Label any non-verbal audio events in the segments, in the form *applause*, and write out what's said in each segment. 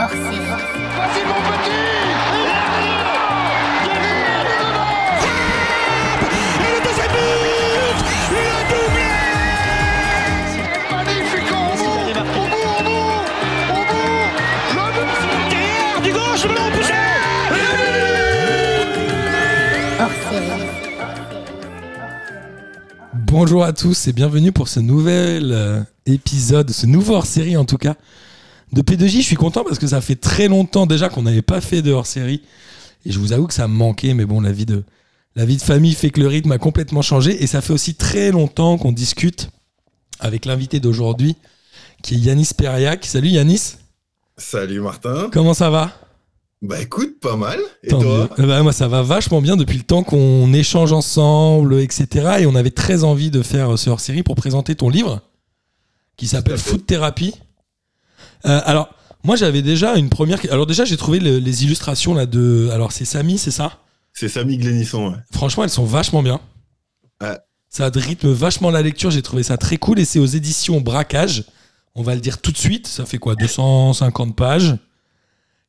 Vas-y mon petit doublé Magnifique bout Au bout, au bout Au bout Le but Derrière, du gauche, le. Bonjour à tous et bienvenue pour ce nouvel euh, épisode, ce nouveau hors-série en tout cas, de P2J. Je suis content parce que ça fait très longtemps déjà qu'on n'avait pas fait de hors-série. Et je vous avoue que ça me manquait, mais bon, la vie, de, la vie de famille fait que le rythme a complètement changé. Et ça fait aussi très longtemps qu'on discute avec l'invité d'aujourd'hui, qui est Yanis Periak. Salut Yanis, Salut Martin. comment ça va? Bah écoute, pas mal. Et Tant toi? ben, Moi, ça va vachement bien depuis le temps qu'on échange ensemble, etc. Et on avait très envie de faire ce hors-série pour présenter ton livre qui s'appelle. Foot Therapy. Euh, alors, moi, j'avais déjà une première. Alors, déjà, j'ai trouvé le- les illustrations là de. Alors, c'est Samy, c'est ça? C'est Samy Glénisson. ouais. Franchement, elles sont vachement bien. Ouais. Ça rythme vachement la lecture. J'ai trouvé ça très cool. Et c'est aux éditions Braquage. On va le dire tout de suite. Ça fait quoi 250 pages?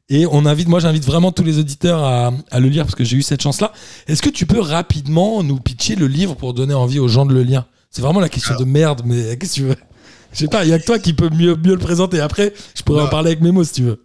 Et on invite, moi j'invite vraiment tous les auditeurs à, à le lire parce que j'ai eu cette chance-là. Est-ce que tu peux rapidement nous pitcher le livre pour donner envie aux gens de le lire? C'est vraiment la question de merde, mais *laughs* qu'est-ce que tu veux? Je sais pas, il y a que toi qui peux mieux, mieux le présenter. Après, je pourrais en Non. parler avec mes mots si tu veux.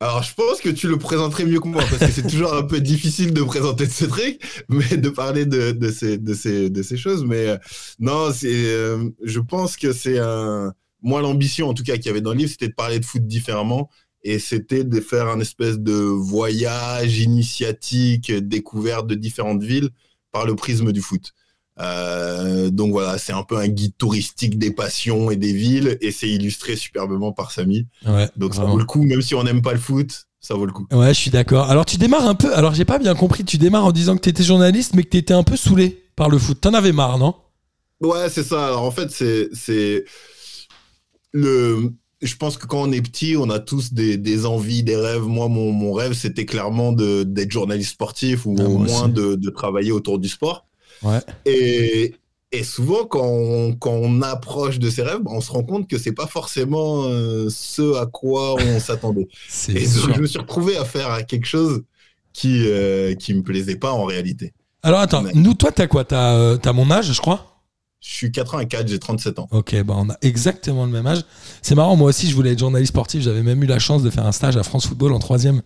Alors je pense que tu le présenterais mieux que moi parce que c'est *laughs* toujours un peu difficile de présenter ce truc, mais de parler de, de, ces, de, ces, de ces choses. Mais euh, non, c'est, euh, je pense que c'est un. Moi, l'ambition en tout cas qu'il y avait dans le livre, c'était de parler de foot différemment. Et c'était de faire un espèce de voyage initiatique, découverte de différentes villes par le prisme du foot. Euh, donc voilà, c'est un peu un guide touristique des passions et des villes, et c'est illustré superbement par Samy. Ouais. Donc ça vraiment. vaut le coup, même si on n'aime pas le foot, ça vaut le coup. Ouais, je suis d'accord. Alors tu démarres un peu. Alors j'ai pas bien compris. Tu démarres en disant que t'étais journaliste, mais que t'étais un peu saoulé par le foot. T'en avais marre, non? Ouais, c'est ça. Alors en fait, c'est c'est le. Je pense que quand on est petit, on a tous des, des envies, des rêves. Moi, mon, mon rêve, c'était clairement de- d'être journaliste sportif ou Ah, au moi moins de travailler autour du sport. Ouais. Et, et souvent, quand on, quand on approche de ces rêves, on se rend compte que c'est pas forcément euh, ce à quoi on *laughs* s'attendait. Et donc, je me suis retrouvé à faire quelque chose qui euh, qui me plaisait pas en réalité. Alors attends, nous, toi, t'as quoi? T'as euh, t'as mon âge, je crois? Je suis 84, j'ai 37 ans. Ok, bah on a exactement le même âge. C'est marrant, moi aussi, je voulais être journaliste sportif. J'avais même eu la chance de faire un stage à France Football en troisième.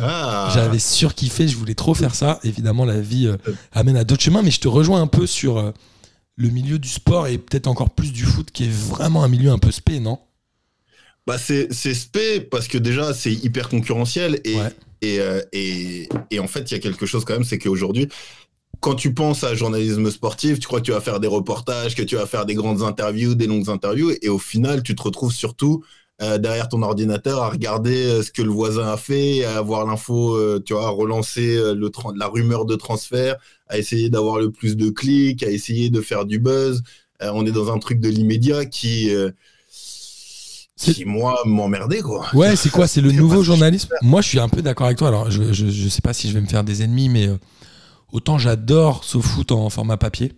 Ah, J'avais surkiffé, je voulais trop faire ça. Évidemment, la vie euh, amène à d'autres chemins, mais je te rejoins un peu sur euh, le milieu du sport et peut-être encore plus du foot, qui est vraiment un milieu un peu spé, non? Bah c'est c'est spé parce que déjà c'est hyper concurrentiel et Ouais. et, euh, et et en fait il y a quelque chose quand même c'est qu'aujourd'hui quand tu penses à journalisme sportif, tu crois que tu vas faire des reportages, que tu vas faire des grandes interviews, des longues interviews, et au final, tu te retrouves surtout euh, derrière ton ordinateur à regarder euh, ce que le voisin a fait, à avoir l'info, euh, tu vois, à relancer le la rumeur de transfert, à essayer d'avoir le plus de clics, à essayer de faire du buzz. On est dans un truc de l'immédiat qui, qui moi, m'emmerdait, quoi. Ouais, c'est quoi? C'est le *laughs* nouveau journalisme? Moi, je suis un peu d'accord avec toi. Alors, je, je, je sais pas si je vais me faire des ennemis, mais autant j'adore ce foot en format papier,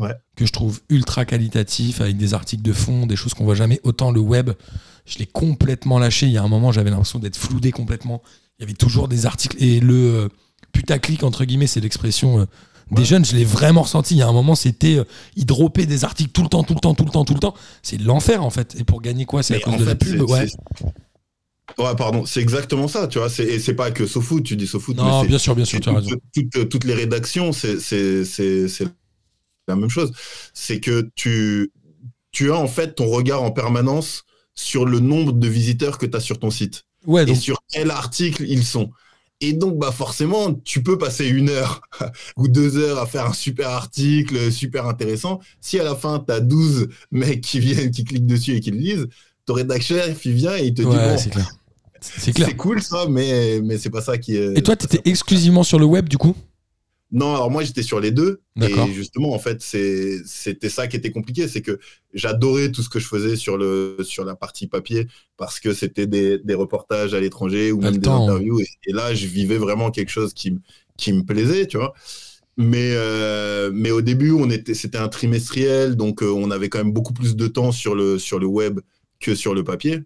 Ouais. que je trouve ultra qualitatif, avec des articles de fond, des choses qu'on voit jamais. Autant le web, je l'ai complètement lâché. Il y a un moment, j'avais l'impression d'être floudé complètement. Il y avait toujours des articles. Et le euh, putaclic, entre guillemets, c'est l'expression euh, des Ouais. jeunes, je l'ai vraiment ressenti. Il y a un moment, c'était. euh, ils droppaient des articles tout le temps, tout le temps, tout le temps, tout le temps. C'est de l'enfer, en fait. Et pour gagner quoi? C'est à cause de la pub? Ouais. pardon, c'est exactement ça, tu vois. c'est- Et c'est pas que SoFoot, tu dis SoFoot, Non, bien sûr, bien sûr, tu as raison. toutes, toutes- toutes les rédactions, c'est la même chose. C'est que tu, tu as en fait ton regard en permanence sur le nombre de visiteurs que tu as sur ton site Ouais, et sur quel article ils sont. Et donc, bah forcément, tu peux passer une heure *laughs* ou deux heures à faire un super article, super intéressant. Si à la fin, tu as 12 mecs qui viennent, qui cliquent dessus et qui le lisent, ton rédacteur, il vient et il te dit, bon, clair. c'est cool ça, mais, mais c'est pas ça qui est... Et toi, tu étais exclusivement sur le web, du coup? Non, alors moi j'étais sur les deux. Et justement, en fait, c'était ça qui était compliqué. C'est que j'adorais tout ce que je faisais sur, le, sur la partie papier parce que c'était des, des reportages à l'étranger ou même des interviews. Et, et là, je vivais vraiment quelque chose qui, me- qui me plaisait, tu vois. Mais, euh, mais au début, on était, c'était un trimestriel, donc euh, on avait quand même beaucoup plus de temps sur le, sur le web que sur le papier.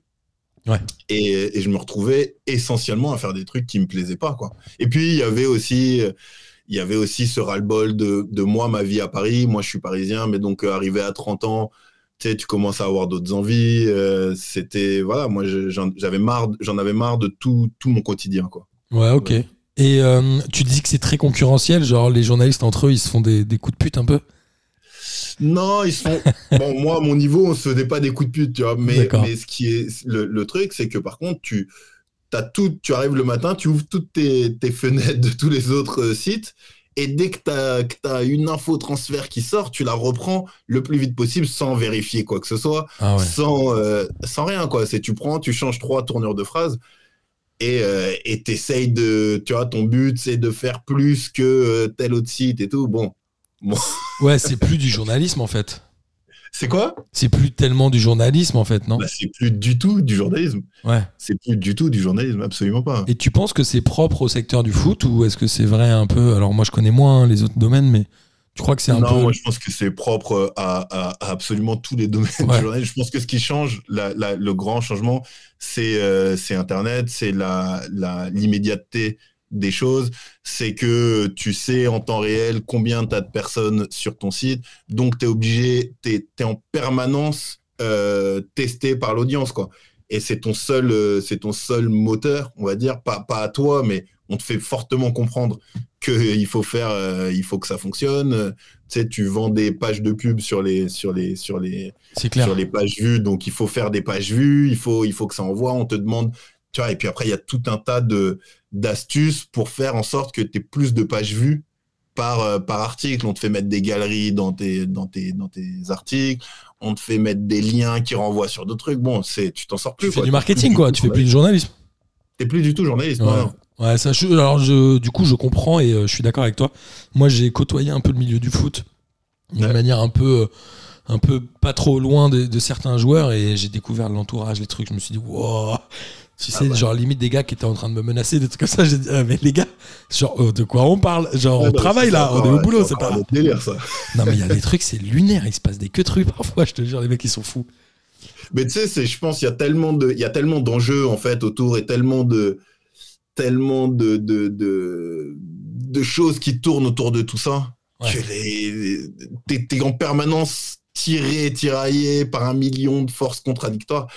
Ouais. Et, et je me retrouvais essentiellement à faire des trucs qui me plaisaient pas, quoi. Et puis, il y avait aussi, euh, il y avait aussi ce ras-le-bol de, de moi, ma vie à Paris. Moi, je suis parisien, mais donc, euh, arrivé à 30 ans, tu sais, tu commences à avoir d'autres envies. euh, C'était, voilà, moi, je- j'en j'avais marre, j'en avais marre de tout, tout mon quotidien, quoi. Ouais, ok. Ouais. Et euh, tu dis que c'est très concurrentiel, genre les journalistes entre eux, ils se font des, des coups de pute un peu? Non, ils sont. *laughs* bon, moi, à mon niveau, on se faisait pas des coups de pute, tu vois. Mais, mais ce qui est le, le truc, c'est que par contre, tu as tout. Tu arrives le matin, tu ouvres toutes tes, tes fenêtres de tous les autres euh, sites. Et dès que tu as, une info transfert qui sort, tu la reprends le plus vite possible sans vérifier quoi que ce soit, Ah ouais. sans, euh, sans rien. quoi. C'est tu prends, tu changes trois tournures de phrases et euh, et t'essayes de. Tu vois, ton but, c'est de faire plus que euh, tel autre site et tout. Bon. Ouais, c'est plus du journalisme en fait. C'est quoi? C'est plus tellement du journalisme en fait, non? Bah, c'est plus du tout du journalisme. Ouais. C'est plus du tout du journalisme, absolument pas. Et tu penses que c'est propre au secteur du foot ou est-ce que c'est vrai un peu Alors moi je connais moins hein, les autres domaines, mais tu crois que c'est un non, peu. moi je pense que c'est propre à, à- à absolument tous les domaines Ouais. du journalisme. Je pense que ce qui change, la- la- le grand changement, c'est euh, Internet, c'est la- l'immédiateté des choses, c'est que tu sais en temps réel combien tu as de personnes sur ton site, donc tu es obligé, tu es, en permanence euh, testé par l'audience. quoi. Et c'est ton, seul, euh, c'est ton seul moteur, on va dire, pas, pas à toi, mais on te fait fortement comprendre qu'il faut faire, euh, il faut que ça fonctionne. Tu sais, tu vends des pages de pub sur les, sur les, sur les, sur les pages vues, donc il faut faire des pages vues, il faut, il faut que ça envoie, on te demande, tu vois, et puis après il y a tout un tas de d'astuces pour faire en sorte que tu aies plus de pages vues par, euh, par article. On te fait mettre des galeries dans tes, dans tes, dans tes articles, on te fait mettre des liens qui renvoient sur d'autres trucs. Bon, c'est, tu t'en sors plus. Tu fais quoi. du marketing plus quoi, tu fais plus du journalisme. T'es plus du tout journaliste. Ouais. non, non. Ouais, ça, je- alors je, du coup, je comprends et euh, je suis d'accord avec toi. Moi, j'ai côtoyé un peu le milieu du foot d'une Ouais. manière un peu, euh, un peu pas trop loin de, de certains joueurs et j'ai découvert l'entourage, les trucs. Je me suis dit, wow. Tu sais, bah. genre limite des gars qui étaient en train de me menacer, des trucs comme ça. J'ai dit, ah, mais les gars, genre, euh, de quoi on parle? Genre, Ouais, on bah, travaille c'est là, on est au boulot, c'est pas. un délire, ça. *laughs* Non, mais il y a des trucs, c'est lunaire. Il se passe des que trucs *laughs* parfois, je te jure, les mecs, ils sont fous. Mais tu sais, c'est, je pense, il y a tellement de, d'enjeux en fait autour et tellement de, tellement de, de, de, de choses qui tournent autour de tout ça Ouais. que t'es en permanence tiré, tiraillé par un million de forces contradictoires.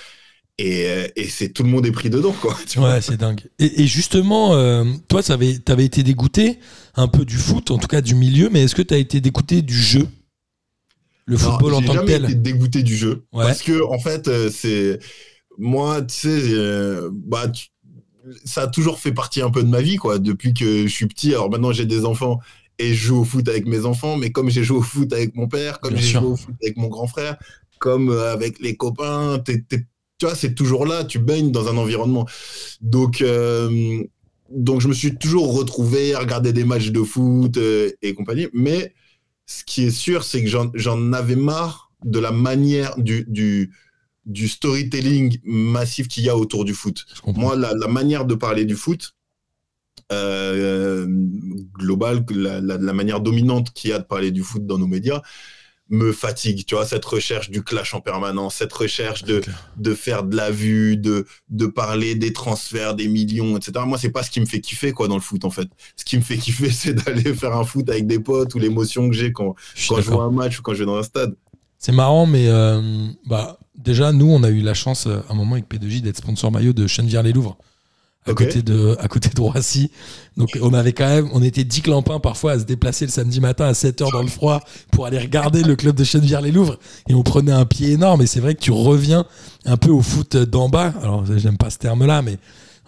Et, euh, et c'est tout le monde est pris dedans, quoi. tu. Ouais, c'est dingue. Et, et justement, euh, toi, avait, t'avais été dégoûté un peu du foot, en tout cas du milieu, mais est-ce que t'as été dégoûté du jeu? Le Alors, football en j'ai tant que tel été dégoûté du jeu Ouais. parce que en fait euh, c'est moi tu sais euh, bah tu- ça a toujours fait partie un peu de ma vie quoi depuis que je suis petit alors maintenant j'ai des enfants et je joue au foot avec mes enfants mais comme j'ai joué au foot avec mon père comme j'ai joué au foot avec mon grand frère comme avec les copains t'es- tu vois c'est toujours là tu baignes dans un environnement. Donc euh, donc je me suis toujours retrouvé à regarder des matchs de foot euh, et compagnie. Mais ce qui est sûr, c'est que j'en- avais marre de la manière du, du, du storytelling massif qu'il y a autour du foot. Moi, la, la manière de parler du foot, euh, globale, la, la- la manière dominante qu'il y a de parler du foot dans nos médias, me fatigue. Tu vois, cette recherche du clash en permanence, cette recherche de, de faire de la vue, de, de parler des transferts, des millions, etc. Moi, c'est pas ce qui me fait kiffer, quoi, dans le foot, en fait. Ce qui me fait *laughs* kiffer, c'est d'aller faire un foot avec des potes ou l'émotion que j'ai quand, Je quand je vois un match ou quand je vais dans un stade. C'est marrant, mais euh, bah, déjà, nous, on a eu la chance, euh, à un moment avec P2J, d'être sponsor maillot de Chenevière-les-Louvres, à, côté de, à côté de Roissy. Donc, on avait quand même, on était 10 clampins parfois à se déplacer le samedi matin à 7h dans le froid pour aller regarder le club de Chenevière-les-Louvres. Et on prenait un pied énorme. Et c'est vrai que tu reviens un peu au foot d'en bas. Alors, j'aime pas ce terme-là, mais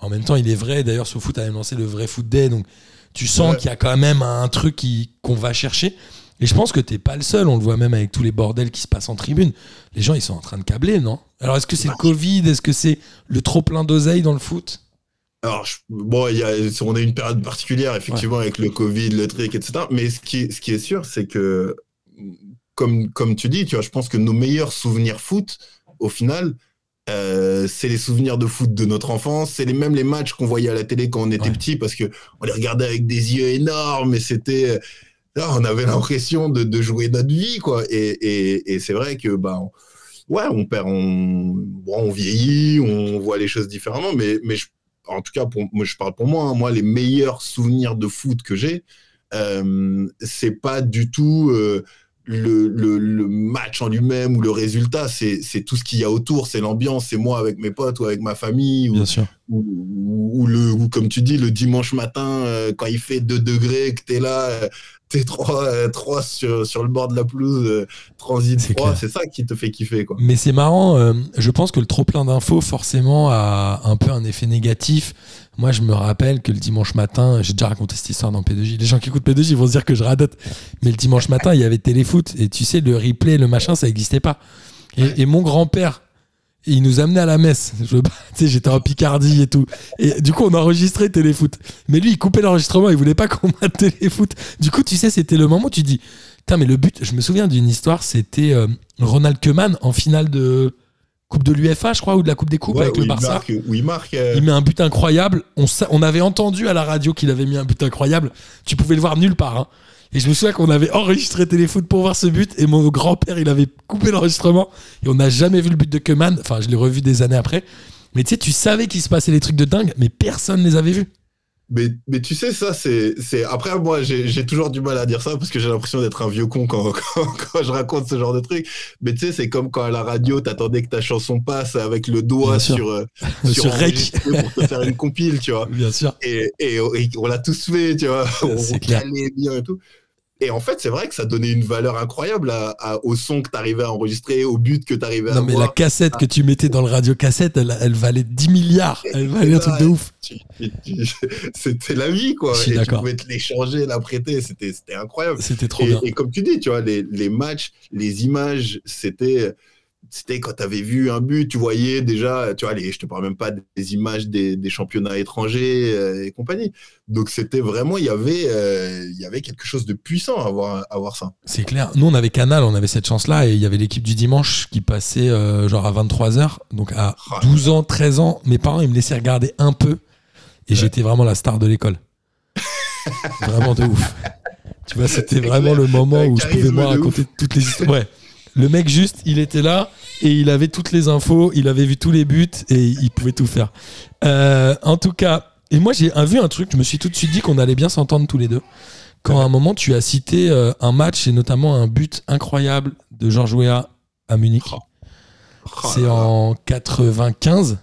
en même temps, il est vrai. D'ailleurs, ce foot a même lancé le vrai foot day. Donc, tu sens Ouais. qu'il y a quand même un truc qui- qu'on va chercher. Et je pense que t'es pas le seul, on le voit même avec tous les bordels qui se passent en tribune. Les gens, ils sont en train de câbler, non? Alors, est-ce que c'est le Covid? Est-ce que c'est le trop plein d'oseille dans le foot? Alors, je- bon, y a, on a une période particulière, effectivement, avec le Covid, le truc, etc. Mais ce qui, ce qui est sûr, c'est que, comme, comme tu dis, tu vois, je pense que nos meilleurs souvenirs foot, au final, euh, c'est les souvenirs de foot de notre enfance, c'est les, même les matchs qu'on voyait à la télé quand on était Ouais. petit, parce que on les regardait avec des yeux énormes, et c'était, on avait l'impression de, de jouer notre vie, quoi. Et, et, et c'est vrai que, bah, on- ouais, on perd, on, bon, on vieillit, on voit les choses différemment, mais, mais je- en tout cas, pour, moi, je parle pour moi, hein, moi, les meilleurs souvenirs de foot que j'ai, euh, c'est pas du tout euh, le, le, le match en lui-même ou le résultat, c'est tout ce qu'il y a autour, c'est l'ambiance, c'est moi avec mes potes ou avec ma famille, ou, Bien sûr. ou, ou- ou le, ou comme tu dis, le dimanche matin, euh, quand il fait 2 degrés, que t'es là, euh, t'es trois, euh, trois sur, sur le bord de la pelouse, euh, transit C'est froid, clair. c'est ça qui te fait kiffer, quoi. Mais c'est marrant, euh, je pense que le trop plein d'infos, forcément, a un peu un effet négatif. Moi, je me rappelle que le dimanche matin, j'ai déjà raconté cette histoire dans P2J. Les gens qui écoutent P2J vont se dire que je radote. Mais le dimanche matin, il y avait téléfoot. Et tu sais, le replay, le machin, ça n'existait pas. Et, et mon grand-père, il nous amenait à la messe. Je, *laughs* j'étais en Picardie et tout. Et du coup, on enregistrait téléfoot. Mais lui, il coupait l'enregistrement. Il voulait pas qu'on mette téléfoot. Du coup, tu sais, c'était le moment où tu dis, Putain, mais le but, je me souviens d'une histoire, c'était euh, Ronald Koeman en finale de Coupe de l'UFA, je crois, ou de la Coupe des Coupes Ouais, avec le Barça. marque- où il marque. euh, Il met un but incroyable. On avait entendu à la radio qu'il avait mis un but incroyable. Tu pouvais le voir nulle part. hein. Et je me souviens qu'on avait enregistré Téléfoot pour voir ce but. Et mon grand-père, il avait coupé l'enregistrement. Et on n'a jamais vu le but de Koeman. Enfin, je l'ai revu des années après. Mais tu sais, tu savais qu'il se passait des trucs de dingue, mais personne ne les avait vus. Mais, mais tu sais, ça, c'est. Après, moi, j'ai toujours du mal à dire ça parce que j'ai l'impression d'être un vieux con quand, *laughs* quand, quand je raconte ce genre de truc. Mais tu sais, c'est comme quand à la radio, t'attendais que ta chanson passe avec le doigt Bien sûr. sur, euh, *laughs* Sur rec. pour te faire une compile, tu vois. *laughs* Bien sûr. Et, et, et on l'a tous fait, tu vois. On clair. calait bien et tout. Et en fait, c'est vrai que ça donnait une valeur incroyable à- à- au son que t'arrivais à enregistrer, au but que t'arrivais à Non, mais la cassette que tu mettais dans le radio cassette, elle, elle valait 10 milliards. Elle valait un truc de ouf. *laughs* C'était la vie, quoi. Et tu pouvais te l'échanger, la prêter, c'était c'était incroyable. C'était trop Et, bien. et comme tu dis, tu vois, les, les matchs, les images, c'était c'était quand tu avais vu un but, tu voyais déjà, tu vois, les, je te parle même pas des images des, des championnats étrangers euh, et compagnie. Donc c'était vraiment, il y avait, euh, il y avait quelque chose de puissant à voir, à voir ça. C'est clair. Nous, on avait Canal, on avait cette chance-là, et il y avait l'équipe du dimanche qui passait euh, genre à 23h. Donc à Ah. 12 ans, 13 ans, mes parents, ils me laissaient regarder un peu, et j'étais vraiment la star de l'école. *laughs* vraiment de ouf. Tu vois, c'était vraiment clair. le moment où je pouvais moi raconter toutes les histoires. Ouais. Le mec, juste, il était là, et il avait toutes les infos, il avait vu tous les buts, et il pouvait tout faire. Euh, en tout cas, et moi, j'ai vu un truc, je me suis tout de suite dit qu'on allait bien s'entendre tous les deux quand à un moment tu as cité euh, un match et notamment un but incroyable de Georges Weah à Munich. Oh C'est là. en 95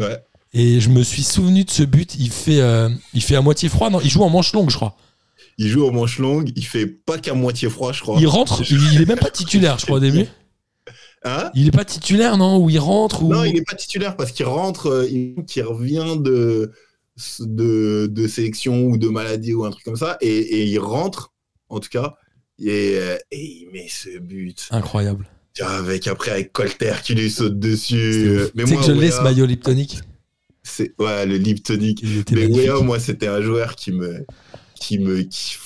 Ouais. et je me suis souvenu de ce but. Il fait, euh, il fait à moitié froid. Non, il joue en manche longue, je crois. Il joue au manche longue, il fait pas qu'à moitié froid, je crois. Il rentre. Il, il est même pas titulaire, je crois au début. *laughs* Hein Il est pas titulaire, non? Ou il rentre ou Non, il n'est pas titulaire parce qu'il rentre, euh, il, qu'il revient de, de, de sélection ou de maladie ou un truc comme ça, et, et il rentre, en tout cas, et, euh, et il met ce but. incroyable. Avec, après, avec Colter qui lui saute dessus. Euh. Mais moi, que je l'ai Weah, ce maillot Liptonic? c'est Ouais, le Liptonic. Il Mais. Weah, moi, c'était un joueur qui me, qui me, qui,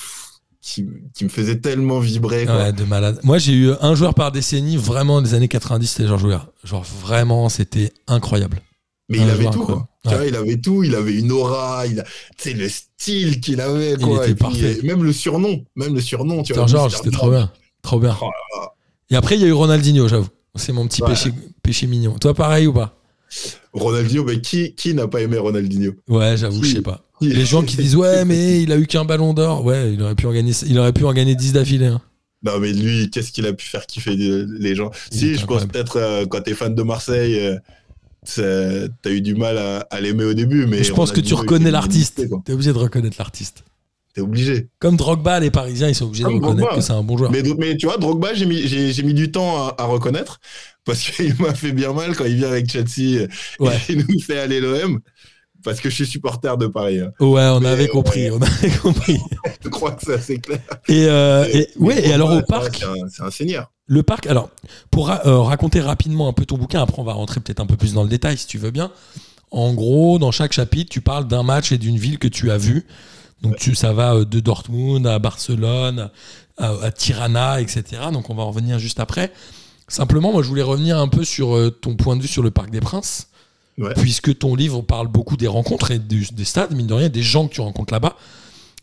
qui, qui me faisait tellement vibrer. Quoi. Ouais, de malade. Moi, j'ai eu un joueur par décennie, vraiment des années 90, c'était Georges Weah. Genre vraiment, c'était incroyable. Mais il avait tout, incroyable. quoi. Tu Ouais. vois, il avait tout, il avait une aura, il a, sais, le style qu'il avait, Il quoi. était et puis, parfait. même le surnom, même le surnom, tu vois. Georges, c'était trop bien. Trop bien. Oh là là. Et après, il y a eu Ronaldinho, j'avoue. C'est mon petit Ouais. péché, péché mignon. Toi, pareil ou pas? Ronaldinho, mais qui, qui n'a pas aimé Ronaldinho? Ouais, j'avoue, je sais pas. Les gens qui disent ouais, mais il a eu qu'un ballon d'or. Ouais, il aurait pu en gagner, il aurait pu en gagner 10 d'affilée. hein. Non, mais lui, qu'est-ce qu'il a pu faire kiffer les gens? Il Si, est je pense incroyable. peut-être euh, quand t'es fan de Marseille, euh, c'est- t'as eu du mal à, à l'aimer au début, mais je pense que tu reconnais l'artiste. quoi. T'es obligé de reconnaître l'artiste. T'es obligé. Comme Drogba, les Parisiens, ils sont obligés de Comme reconnaître Drogba. que c'est un bon joueur. Mais, mais tu vois, Drogba, j'ai mis, j'ai, j'ai mis du temps à, à reconnaître parce *laughs* qu'il m'a fait bien mal quand il vient avec Chelsea Ouais. et il nous fait aller l'OM parce que je suis supporter de Paris. hein. Ouais, on Mais, avait compris, on avait *laughs* compris. *laughs* Je crois que c'est assez clair. Et, euh, et- Mais ouais, et alors au parc, C'est un, c'est un seigneur. Le parc, alors, pour ra- euh, raconter rapidement un peu ton bouquin, après on va rentrer peut-être un peu plus dans le détail si tu veux bien. En gros, dans chaque chapitre, tu parles d'un match et d'une ville que tu as vu. Donc tu, ça va euh, de Dortmund à Barcelone, à, à Tirana, etc. Donc on va en revenir juste après. Simplement, moi je voulais revenir un peu sur ton point de vue sur le Parc des Princes, Ouais. puisque ton livre parle beaucoup des rencontres et des stades, mine de rien, des gens que tu rencontres là-bas.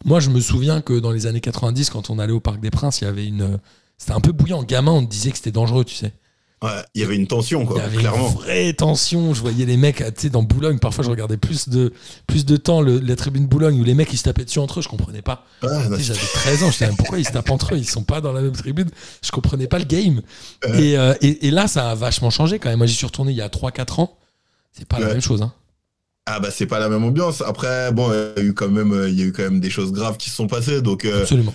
Moi je me souviens que dans les années 90, quand on allait au Parc des Princes, il y avait une... C'était un peu bouillant. Gamin, on te disait que c'était dangereux, tu sais. Ouais, il y avait une tension, Il quoi, y avait clairement. une vraie tension. Je voyais les mecs, tu sais, dans Boulogne, parfois je regardais plus de, plus de temps le- la tribune Boulogne où les mecs ils se tapaient dessus entre eux, je comprenais pas. Tu sais, J'avais 13 ans, je disais pourquoi ils se tapent entre eux, ils sont pas dans la même tribune. Je comprenais pas le game. Et, euh, et, et là, ça a vachement changé quand même. Moi, j'y suis retourné il y a 3-4 ans. C'est pas la même chose. Hein. Ah bah c'est pas la même ambiance. Après, bon, il y a eu quand même, euh, il y a eu quand même des choses graves qui se sont passées, donc euh, Absolument.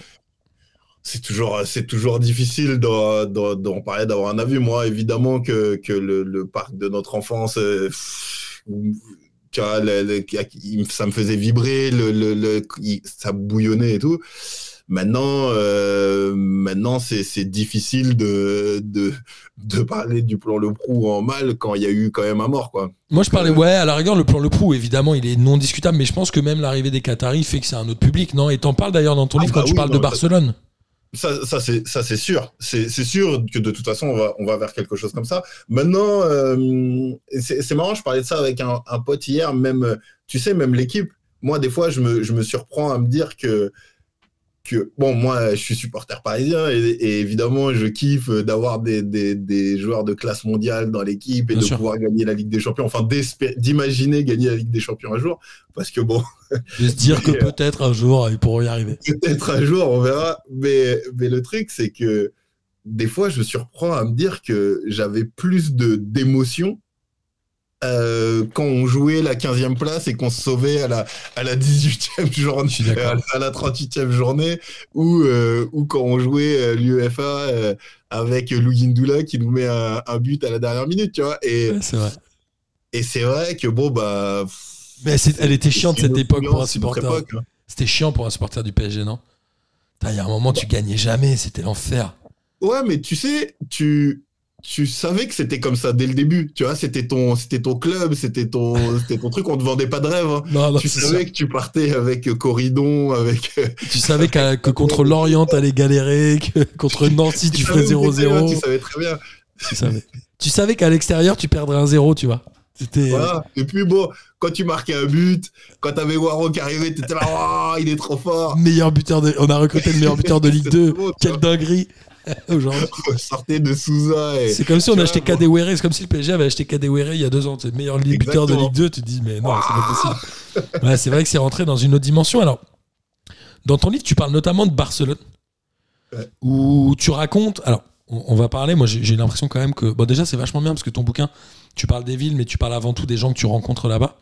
c'est toujours, c'est toujours difficile d'en, d'en- d'en parler, d'avoir un avis. Moi, évidemment que, que le, le parc de notre enfance, euh, pff, tu vois, le- le- il- ça me faisait vibrer, le, le, le- il- ça bouillonnait et tout. Maintenant, euh, maintenant c'est, difficile de, de, de parler du plan Le Prou en mal quand il y a eu quand même un mort, quoi. Moi, je parlais, ouais, à la rigueur, le plan Le Prou, évidemment, il est non discutable, mais je pense que même l'arrivée des Qataris fait que c'est un autre public, non? Et t'en parles d'ailleurs dans ton Ah livre bah quand tu parles non, de Barcelone. Ça, ça c'est ça c'est sûr. C'est sûr que de toute façon on va on va vers quelque chose comme ça. Maintenant, euh, c'est marrant. Je parlais de ça avec un, un pote hier. Même tu sais même l'équipe. Moi des fois je me je me surprends à me dire que que bon moi je suis supporter parisien et, et évidemment je kiffe d'avoir des, des, des joueurs de classe mondiale dans l'équipe et Bien de sûr. pouvoir gagner la Ligue des Champions. Enfin d'imaginer gagner la Ligue des Champions un jour parce que bon *laughs* De se dire que euh, peut-être un jour, ils pourront y arriver. Peut-être un jour, on verra. Mais, mais le truc, c'est que des fois, je me surprends à me dire que j'avais plus de d'émotion euh, quand on jouait la 15e place et qu'on se sauvait à la, à la 18e journée, d'accord. à, la 38e journée, ou, euh, ou quand on jouait euh, l'UEFA euh, avec Lou Guindoula qui nous met un, un but à la dernière minute, tu vois. Et, Ouais, c'est vrai. et c'est vrai que bon, bah. Mais elle était chiante cette époque pour un supporter. hein. C'était chiant pour un supporter du PSG, non? Il y a un moment, tu gagnais jamais, c'était l'enfer. Ouais, mais tu sais, tu, tu savais que c'était comme ça dès le début. Tu vois, c'était ton, c'était ton club, c'était ton, c'était ton truc. On te vendait pas de rêve. hein. Non, non, tu savais sûr. que tu partais avec Corridon, avec. Tu savais que contre Lorient, t'allais galérer, que contre Nancy, tu ferais t'étais, hein, 0-0. Tu savais très bien. Tu savais. Tu savais qu'à l'extérieur, tu perdrais un 0, tu vois. C'était. Voilà. Et puis bon, quand tu marquais un but, quand t'avais Waro qui arrivait, t'étais là, oh, il est trop fort. Meilleur buteur de. On a recruté le meilleur buteur de *laughs* Ligue C'était 2. beau, tu Quelle dinguerie *laughs* aujourd'hui. Sortait de Souza et. C'est comme si on achetait Kadewere. C'est comme si le PSG avait acheté Kadewere il y a deux ans. C'est le meilleur buteur de. Ligue 2. Tu te dis, mais non, c'est pas possible. Ouais, c'est vrai que c'est rentré dans une autre dimension. Alors, dans ton livre, tu parles notamment de Barcelone. Ouais. Où tu racontes. Alors, on, on va parler. Moi, j'ai j'ai l'impression quand même que. Bon, déjà, c'est vachement bien parce que ton bouquin, tu parles des villes, mais tu parles avant tout des gens que tu rencontres là-bas.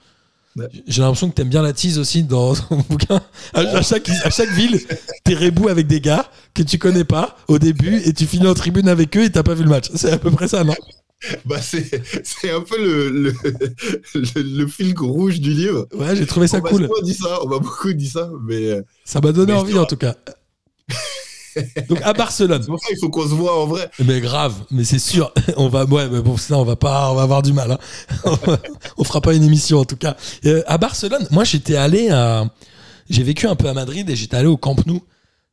J'ai l'impression que t'aimes bien la tease aussi dans *laughs* ton bouquin. À, à chaque, à chaque ville, t'es rebou avec des gars que tu connais pas au début et tu finis en tribune avec eux et t'as pas vu le match. C'est à peu près ça, non? Bah, c'est, un peu le, le, le, le fil rouge du livre. Ouais, j'ai trouvé ça on cool. souvent dit ça, on m'a beaucoup dit ça, mais. euh, Ça m'a donné Mais envie en tout cas. Donc à Barcelone. C'est pour ça qu'il faut qu'on se voit en vrai. Mais grave, mais c'est sûr. *laughs* On va, ouais, mais pour ça, on va pas, on va avoir du mal. Hein. On *laughs* va- on fera pas une émission en tout cas. Euh, à Barcelone, moi j'étais allé à, j'ai vécu un peu à Madrid et j'étais allé au Camp Nou,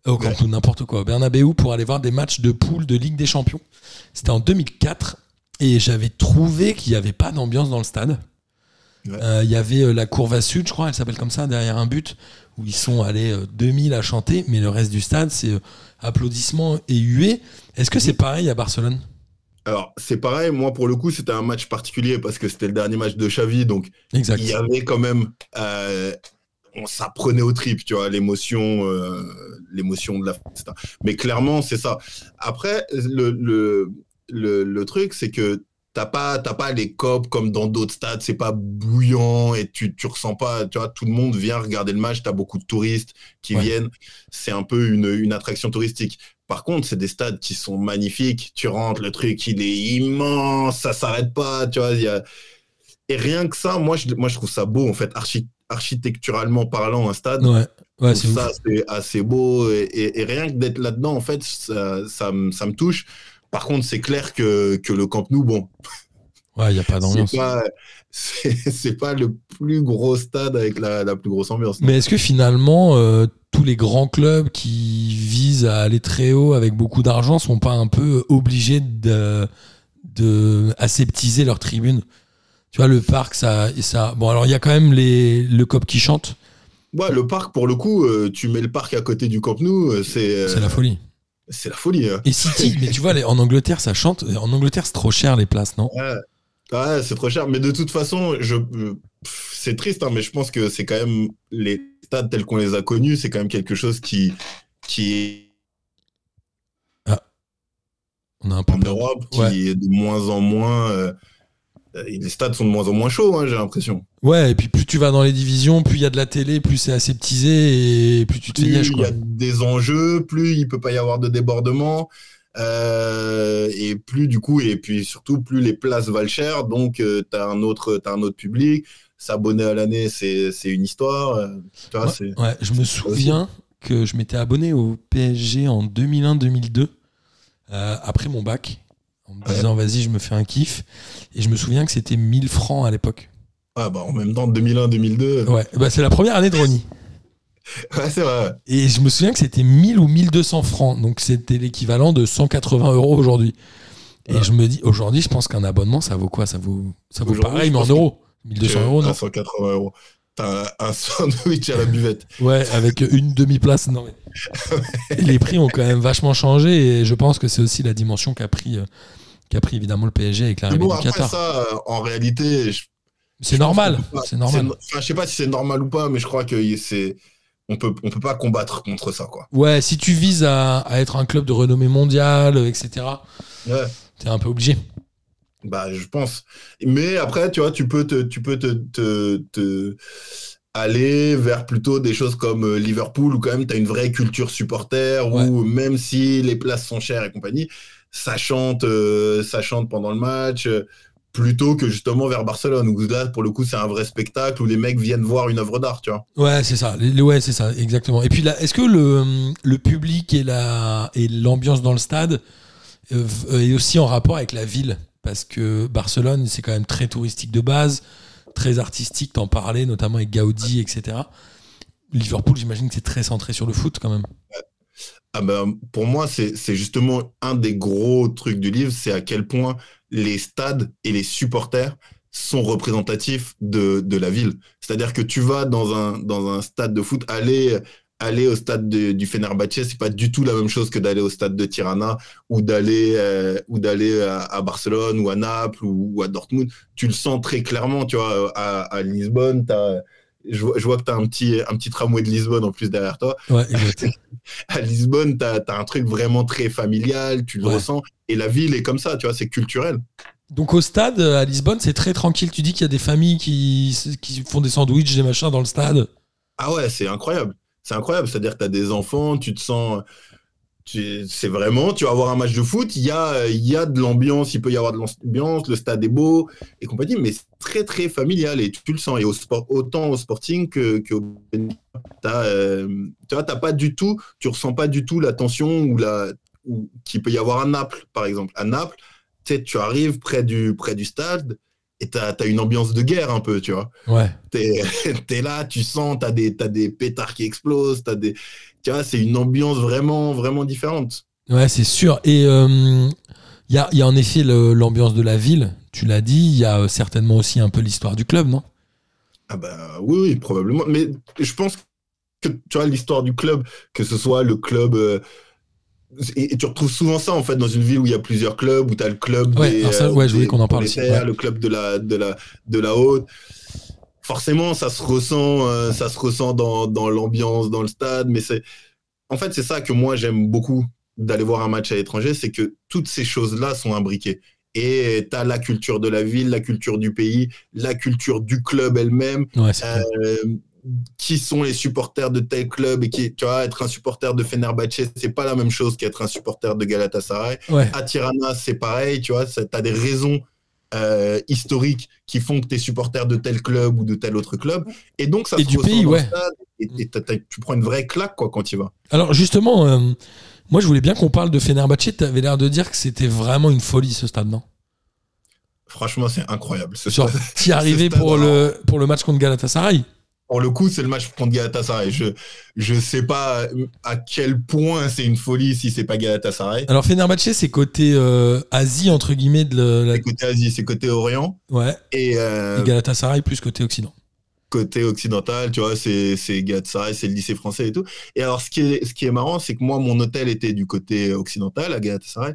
Euh, au Camp. Nou n'importe quoi, au Bernabeu pour aller voir des matchs de poule de Ligue des Champions. C'était en 2004 et j'avais trouvé qu'il y avait pas d'ambiance dans le stade. Ouais. Euh, Il y avait euh, la Courva Sud, je crois, elle s'appelle comme ça, derrière un but, où ils sont allés euh, 2000 à chanter, mais le reste du stade, c'est euh, applaudissements et huées. Est-ce que c'est pareil à Barcelone? Alors, c'est pareil, moi pour le coup, c'était un match particulier parce que c'était le dernier match de Xavi, donc Exact. il y avait quand même. euh, on s'apprenait au trip, tu vois, l'émotion, euh, l'émotion de la. Mais clairement, c'est ça. Après, le, le, le, le truc, c'est que t'as pas, t'as pas les copes comme dans d'autres stades, c'est pas bouillant et tu, tu ressens pas, tu vois, tout le monde vient regarder le match, t'as beaucoup de touristes qui Ouais. viennent, c'est un peu une, une attraction touristique. Par contre, c'est des stades qui sont magnifiques, tu rentres, le truc, il est immense, ça s'arrête pas, tu vois, y a... Et rien que ça, moi je, moi, je trouve ça beau, en fait, archi- architecturalement parlant, un stade. Ouais, c'est ça, c'est assez beau. Et, et- et rien que d'être là-dedans, en fait, ça, ça, me- ça me touche. Par contre, c'est clair que, que le Camp Nou, bon, Ouais, il n'y a pas d'ambiance. c'est pas, pas le plus gros stade avec la, la plus grosse ambiance. Mais est-ce que finalement, euh, tous les grands clubs qui visent à aller très haut avec beaucoup d'argent sont pas un peu obligés de, de aseptiser leurs tribunes Tu vois, le parc, ça, ça. Bon, alors il y a quand même les, le COP qui chante, Ouais, le parc, pour le coup, euh, tu mets le parc à côté du Camp Nou, euh, c'est. euh, c'est la folie. C'est la folie. hein. Et City, mais tu vois, en Angleterre, ça chante. En Angleterre, c'est trop cher les places, non? Ouais, c'est trop cher. Mais de toute façon, je, c'est triste, hein, mais je pense que c'est quand même les stades tels qu'on les a connus, c'est quand même quelque chose qui, qui est On a un peu en. Europe, qui Ouais. est de moins en moins. euh, les stades sont de moins en moins chauds, hein, j'ai l'impression. Ouais, et puis plus tu vas dans les divisions, plus il y a de la télé, plus c'est aseptisé et plus tu te fais Plus il y a des enjeux, plus il peut pas y avoir de débordement. euh, et plus du coup, et puis surtout, plus les places valent cher, donc tu as un autre, t'as un autre public. S'abonner à l'année, c'est une histoire. euh, vois, Ouais, je me souviens que je m'étais abonné au PSG en 2001-2002, euh, après mon bac, en me disant vas-y, je me fais un kiff. Et je me souviens que c'était 1000 francs à l'époque. Ah bah, en même temps, 2001-2002. Ouais, bah, c'est la première année de Ronnie. *laughs* Ouais, c'est vrai. Et je me souviens que c'était 1000 ou 1200 francs. Donc c'était l'équivalent de 180 euros aujourd'hui. Et je me dis, aujourd'hui, je pense qu'un abonnement, ça vaut quoi? Ça vaut, ça vaut pareil, mais en euros. 1200 Que euros, non? à 180 euros. T'as un, sandwich à la buvette. Ouais, avec une demi-place. Non, mais... *laughs* Les prix ont quand même vachement changé et je pense que c'est aussi la dimension qu'a pris, euh, qu'a pris évidemment le PSG avec l'arrivée bon, du après Qatar. ça, euh, en réalité, je, C'est normal, c'est normal. Enfin, je sais pas si c'est normal ou pas, mais je crois que c'est. On peut, on peut pas combattre contre ça, quoi. Ouais, si tu vises à, à être un club de renommée mondiale, etc., Ouais. t'es un peu obligé. Bah, je pense. Mais après, tu vois, tu peux te, tu peux te, te, te aller vers plutôt des choses comme euh, Liverpool où quand même tu as une vraie culture supporter Ouais. où même si les places sont chères et compagnie, ça chante, euh, ça chante pendant le match. euh, plutôt que justement vers Barcelone où là pour le coup c'est un vrai spectacle où les mecs viennent voir une œuvre d'art tu vois Ouais, c'est ça. Ouais, c'est ça, exactement. Et puis là, est-ce que le, le public et la et l'ambiance dans le stade euh, est aussi en rapport avec la ville? Parce que Barcelone, c'est quand même très touristique de base, très artistique, t'en parlais, notamment avec Gaudi, etc. Liverpool, j'imagine que c'est très centré sur le foot quand même. Ah ben, pour moi, c'est justement un des gros trucs du livre, c'est à quel point les stades et les supporters sont représentatifs de, de la ville. C'est-à-dire que tu vas dans un, dans un stade de foot, aller, aller au stade de- du Fenerbahçe, c'est pas du tout la même chose que d'aller au stade de Tirana ou d'aller euh, ou d'aller à, à Barcelone ou à Naples ou, ou à Dortmund. Tu le sens très clairement, tu vois, à, à Lisbonne, t'as- je, vois- je vois que tu as un petit, un petit tramway de Lisbonne en plus derrière toi Ouais, *laughs* à Lisbonne, tu as, un truc vraiment très familial, tu le Ouais. ressens. Et la ville est comme ça, tu vois, c'est culturel. Donc au stade, à Lisbonne, c'est très tranquille. Tu dis qu'il y a des familles qui, qui font des sandwichs, des machins dans le stade. Ah ouais, c'est incroyable. C'est incroyable. C'est-à-dire que tu as des enfants, tu te sens. C'est vraiment, tu vas avoir un match de foot, il y a, y a de l'ambiance, il peut y avoir de l'ambiance, le stade est beau et compagnie, mais c'est très très familial et tu le sens. Et au sport, autant au sporting que, que au euh, tu vois, t'as pas du tout, tu ressens pas du tout la tension ou la, ou, qu'il peut y avoir à Naples, par exemple. À Naples, tu arrives près du, près du stade et tu as, une ambiance de guerre un peu, tu vois. Ouais. T'es *laughs* es là, tu sens, tu as des, t'as des pétards qui explosent, t'as des, tu vois, c'est une ambiance vraiment, vraiment différente. Ouais, c'est sûr. Et il y, a, y a en effet l'ambiance de la ville, tu l'as dit. Il y a euh, certainement aussi un peu l'histoire du club, non? Ah bah oui, oui, probablement. Mais je pense que tu vois l'histoire du club, que ce soit le club. euh, et, et tu retrouves souvent ça en fait dans une ville où il y a plusieurs clubs, où tu as le club Ouais, des, ça, je voulais qu'on en parle ouais. le club de la, de la, de la haute. Forcément, ça se ressent, euh, ça se ressent dans, dans l'ambiance, dans le stade. Mais c'est, en fait, c'est ça que moi j'aime beaucoup d'aller voir un match à l'étranger, c'est que toutes ces choses-là sont imbriquées. Et tu as la culture de la ville, la culture du pays, la culture du club elle-même, Ouais, euh, qui sont les supporters de tel club et qui, tu vois, être un supporter de Fenerbahçe, c'est pas la même chose qu'être un supporter de Galatasaray. Ouais. À Tirana, c'est pareil, tu vois, tu as des raisons euh, historiques qui font que tu es supporter de tel club ou de tel autre club. Et donc, ça Et se du pays, ouais. stade et, et t'as- t'as- tu prends une vraie claque quoi, quand tu vas. Alors justement, euh, moi je voulais bien qu'on parle de Fenerbahçe. Tu avais l'air de dire que c'était vraiment une folie ce stade, non? Franchement, c'est incroyable. Ce Genre, stade. t'y *laughs* arrivé stade, pour le, pour le match contre Galatasaray? Pour le coup, c'est le match contre Galatasaray. Je je sais pas à quel point c'est une folie si c'est pas Galatasaray. Alors Fenerbahçe, c'est côté euh, Asie, entre guillemets, de la... C'est côté Asie, c'est côté Orient. Ouais, Et, euh, et Galatasaray plus côté Occident. côté occidental, tu vois, c'est c'est Galatasaray, c'est le lycée français et tout. Et alors, ce qui est, ce qui est marrant, c'est que moi, mon hôtel était du côté occidental, à Galatasaray.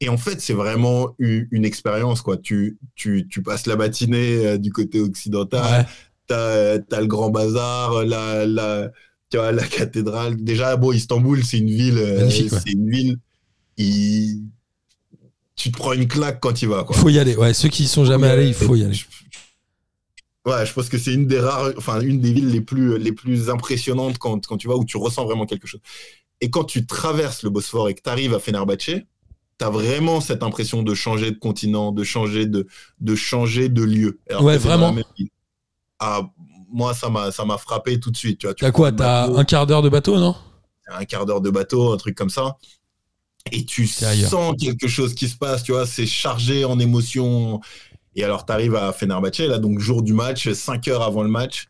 Et en fait, c'est vraiment u- une, expérience, quoi. Tu, tu, tu passes la matinée euh, du côté occidental, Ouais. T'as as le grand bazar, la, la, tu vois, la cathédrale. Déjà, bon, Istanbul, c'est une ville, euh, c'est une ville, il- tu te prends une claque quand tu y vas. Il faut y aller. Ouais, ceux qui y sont jamais allés, il faut y aller. Ouais, je pense que c'est une des rares, enfin une des villes les plus les plus impressionnantes quand, quand tu vas où tu ressens vraiment quelque chose. Et quand tu traverses le Bosphore et que tu arrives à Fenerbahçe, tu as vraiment cette impression de changer de continent, de changer de de changer de lieu. Alors Ouais, vraiment. même. Ah, moi ça m'a ça m'a frappé tout de suite, tu vois. T'as quoi T'as un quart d'heure de bateau, non? Un quart d'heure de bateau, un truc comme ça. Et tu ailleurs. sens quelque chose qui se passe, tu vois, c'est chargé en émotions. Et alors, tu arrives à Fenerbahçe, là, donc jour du match, 5 heures avant le match.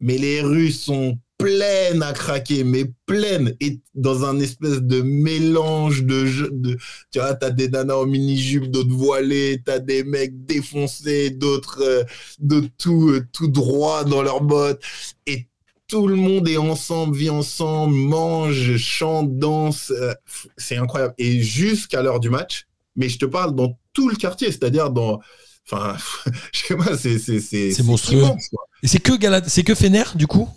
Mais les rues sont pleines à craquer, mais pleines. Et dans un espèce de mélange de. De, tu vois, tu as des nanas en mini-jupe, d'autres voilées, tu as des mecs défoncés, d'autres euh, tout, euh, tout droit dans leurs bottes. Et tout le monde est ensemble, vit ensemble, mange, chante, danse. euh, c'est incroyable. Et jusqu'à l'heure du match, mais je te parle dans tout le quartier, c'est-à-dire dans. Enfin, *laughs* je sais pas, c'est. C'est C'est monstrueux. immense. Et c'est que Galat, c'est que Fener, du coup?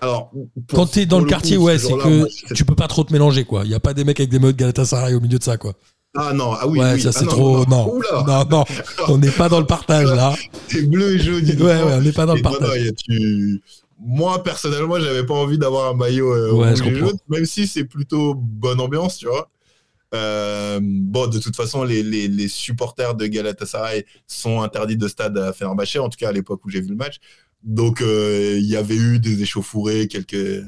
Alors, Quand t'es dans le quartier, coup, ouais, ce c'est que moi, tu peux pas trop te mélanger, quoi. Il y a pas des mecs avec des modes Galatasaray au milieu de ça, quoi. Ah non, ah oui, ouais, oui. ça Ah c'est non, trop. non, Non, non, non, *laughs* on n'est pas dans le partage là. c'est bleu et jaune. Ouais, on n'est pas dans le partage. tu- Moi, personnellement, j'avais pas envie d'avoir un maillot euh, Ouais, rouge et jaune, même si c'est plutôt bonne ambiance, tu vois. Euh, bon, de toute façon, les, les, les supporters de Galatasaray sont interdits de stade à Fenerbahçe, en tout cas à l'époque où j'ai vu le match. Donc, euh, il y avait eu des échauffourées, quelques...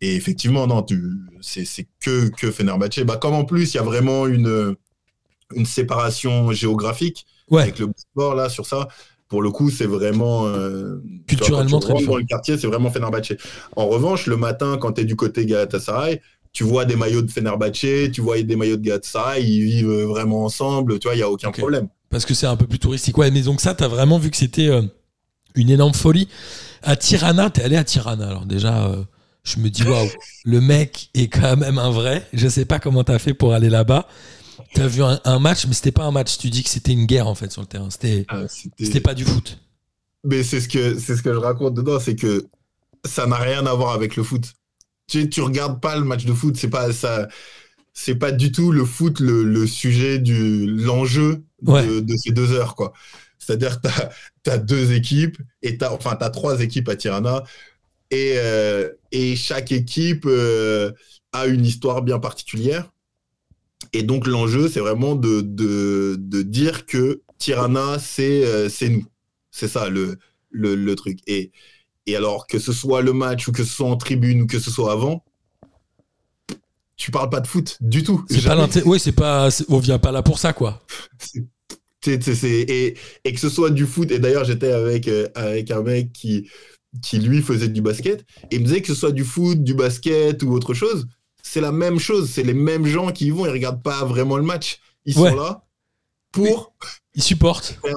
Et effectivement, non, tu... c'est que, que Fenerbahçe. Bah, comme en plus, il y a vraiment une, une séparation géographique Ouais, avec le sport là sur ça. Pour le coup, c'est vraiment euh, tu vois, Culturellement tu très. Dans le quartier, c'est vraiment Fenerbahçe. En revanche, le matin, quand tu es du côté Galatasaray, tu vois des maillots de Fenerbahçe, tu vois des maillots de Galatasaray, ils vivent vraiment ensemble, tu vois, il y a aucun problème. parce que c'est un peu plus touristique. Ouais, mais donc ça, t'as vraiment vu que c'était euh, une énorme folie. À Tirana, t'es allé à Tirana. Alors déjà, euh, je me dis, waouh, *laughs* le mec est quand même un vrai. Je sais pas comment t'as fait pour aller là-bas. T'as vu un, un match, mais c'était pas un match. Tu dis que c'était une guerre en fait sur le terrain. C'était, Ah, c'était- pas du foot. Mais c'est ce que c'est ce que je raconte dedans, c'est que ça n'a rien à voir avec le foot. Tu, tu regardes pas le match de foot, c'est pas ça, c'est pas du tout le foot le, le sujet du l'enjeu de, de ces deux heures quoi. C'est-à-dire t'as as deux équipes et t'as enfin t'as trois équipes à Tirana et euh, et chaque équipe euh, a une histoire bien particulière. Et donc l'enjeu c'est vraiment de, de de dire que Tirana c'est euh, c'est nous. C'est ça le, le, le truc. Et, et alors, que ce soit le match ou que ce soit en tribune ou que ce soit avant, tu parles pas de foot du tout. C'est pas. Ouais, c'est pas. On vient pas là pour ça, quoi. *laughs* Et, et que ce soit du foot, et d'ailleurs j'étais avec, euh, avec un mec qui, qui lui faisait du basket, et il me disait que ce soit du foot, du basket ou autre chose, c'est la même chose, c'est les mêmes gens qui y vont, ils regardent pas vraiment le match. Ils Ouais. sont là pour Ils supportent. *laughs*